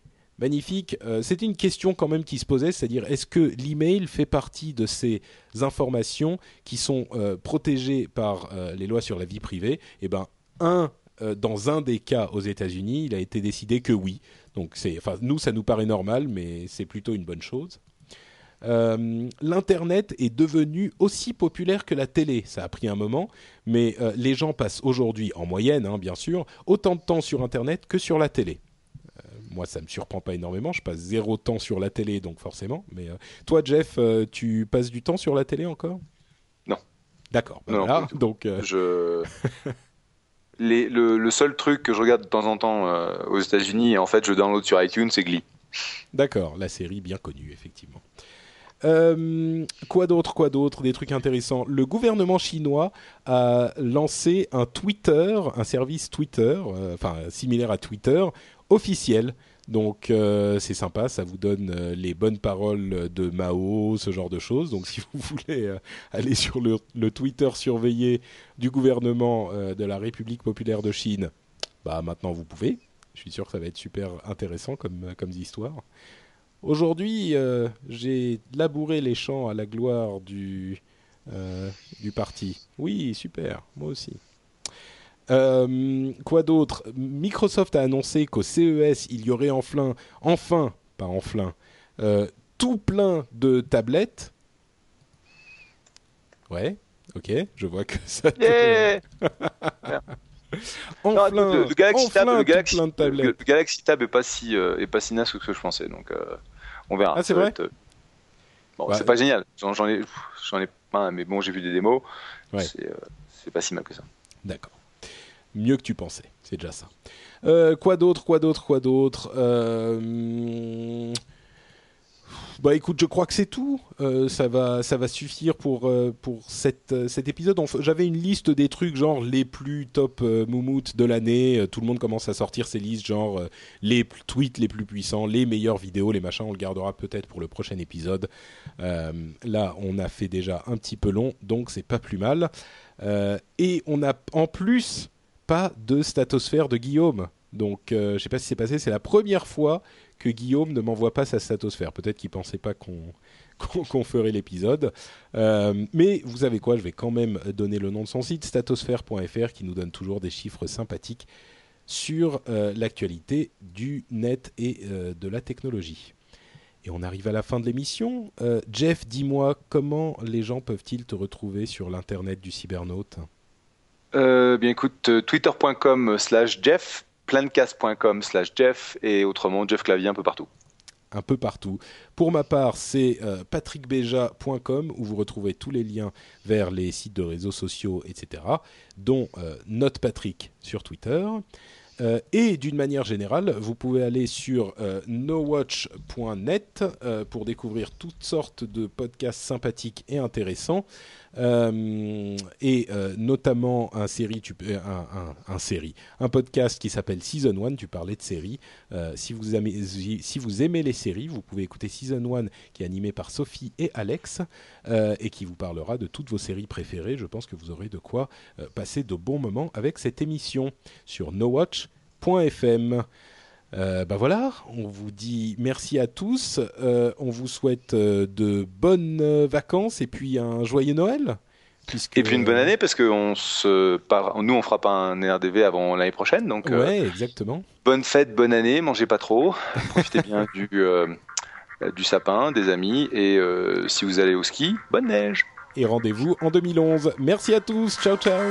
Magnifique. C'était une question quand même qui se posait, c'est-à-dire est-ce que l'email fait partie de ces informations qui sont protégées par les lois sur la vie privée? Eh ben, un euh, dans un des cas aux États-Unis, il a été décidé que oui. Donc c'est, enfin, nous, ça nous paraît normal, mais c'est plutôt une bonne chose. Euh, L'Internet est devenu aussi populaire que la télé. Ça a pris un moment, mais euh, les gens passent aujourd'hui, en moyenne, hein, bien sûr, autant de temps sur Internet que sur la télé. moi, ça me surprend pas énormément. Je passe zéro temps sur la télé, donc forcément. Mais toi, Jeff, tu passes du temps sur la télé encore? Non. D'accord. Bah donc. Je. le, seul truc que je regarde de temps en temps euh, aux États-Unis, et en fait je download sur iTunes, c'est Glee. D'accord, la série bien connue, effectivement. Euh, quoi d'autre, quoi d'autre, des trucs intéressants? Le gouvernement chinois a lancé un Twitter, un service Twitter, euh, enfin similaire à Twitter, officiel donc euh, c'est sympa, ça vous donne euh, les bonnes paroles de Mao, ce genre de choses. Donc si vous voulez euh, aller sur le, Twitter surveillé du gouvernement de la République populaire de Chine, bah maintenant vous pouvez. Je suis sûr que ça va être super intéressant comme, comme histoire. Aujourd'hui, j'ai labouré les champs à la gloire du, du parti. Oui, super, moi aussi. Euh, quoi d'autre? Microsoft a annoncé qu'au CES, il y aurait enfin, enfin, pas enfin, euh, tout plein de tablettes. Ouais, ok, je vois que ça. Yeah enfin, le, Galaxy Tab, le Galaxy, le, Galaxy Tab est pas si euh, est pas si naze que ce que je pensais, donc on verra. Ah c'est vrai? Bon, c'est pas génial. J'en ai, j'en ai pas, mais bon, j'ai vu des démos. C'est pas si mal que ça. D'accord mieux que tu pensais. C'est déjà ça. Euh, quoi d'autre, quoi d'autre, quoi d'autre euh, Bah écoute, je crois que c'est tout. Euh, ça va, ça va suffire pour pour cette, cet épisode. J'avais une liste des trucs genre les plus top moumoutes de l'année. Tout le monde commence à sortir ces listes genre les tweets les plus puissants, les meilleures vidéos, les machins. On le gardera peut-être pour le prochain épisode. là, on a fait déjà un petit peu long, donc c'est pas plus mal. et on a en plus pas de statosphère de Guillaume. Donc, euh, je ne sais pas si c'est passé, c'est la première fois que Guillaume ne m'envoie pas sa statosphère. Peut-être qu'il pensait pas qu'on ferait l'épisode. Euh, mais vous savez quoi, je vais quand même donner le nom de son site, statosphère.fr, qui nous donne toujours des chiffres sympathiques sur euh, l'actualité du net et de la technologie. Et on arrive à la fin de l'émission. Jeff, dis-moi, comment les gens peuvent-ils te retrouver sur l'Internet du cybernaute? Euh, bien écoute, euh, twitter.com slash Jeff pleindecast.com slash Jeff et autrement Jeff Clavier un peu partout un peu partout. Pour ma part, c'est euh, patrickbeja.com où vous retrouvez tous les liens vers les sites de réseaux sociaux, etc., dont euh, NotePatrick sur Twitter. Et d'une manière générale, vous pouvez aller sur nowatch.net pour découvrir toutes sortes de podcasts sympathiques et intéressants, et notamment un série, un, série, un podcast qui s'appelle Season 1. Tu parlais de séries. si vous aimez, si vous aimez les séries, vous pouvez écouter Season 1 qui est animé par Sophie et Alex et qui vous parlera de toutes vos séries préférées. Je pense que vous aurez de quoi passer de bons moments avec cette émission sur No Bah voilà, on vous dit merci à tous. Euh, on vous souhaite euh, de bonnes vacances et puis un joyeux Noël. et puis une bonne année parce que on se nous on fera pas un RDV avant l'année prochaine donc ouais exactement. bonne fête bonne année mangez pas trop. Profitez bien du du sapin des amis et si vous allez au ski bonne neige. Et rendez-vous en 2011 merci à tous. Ciao ciao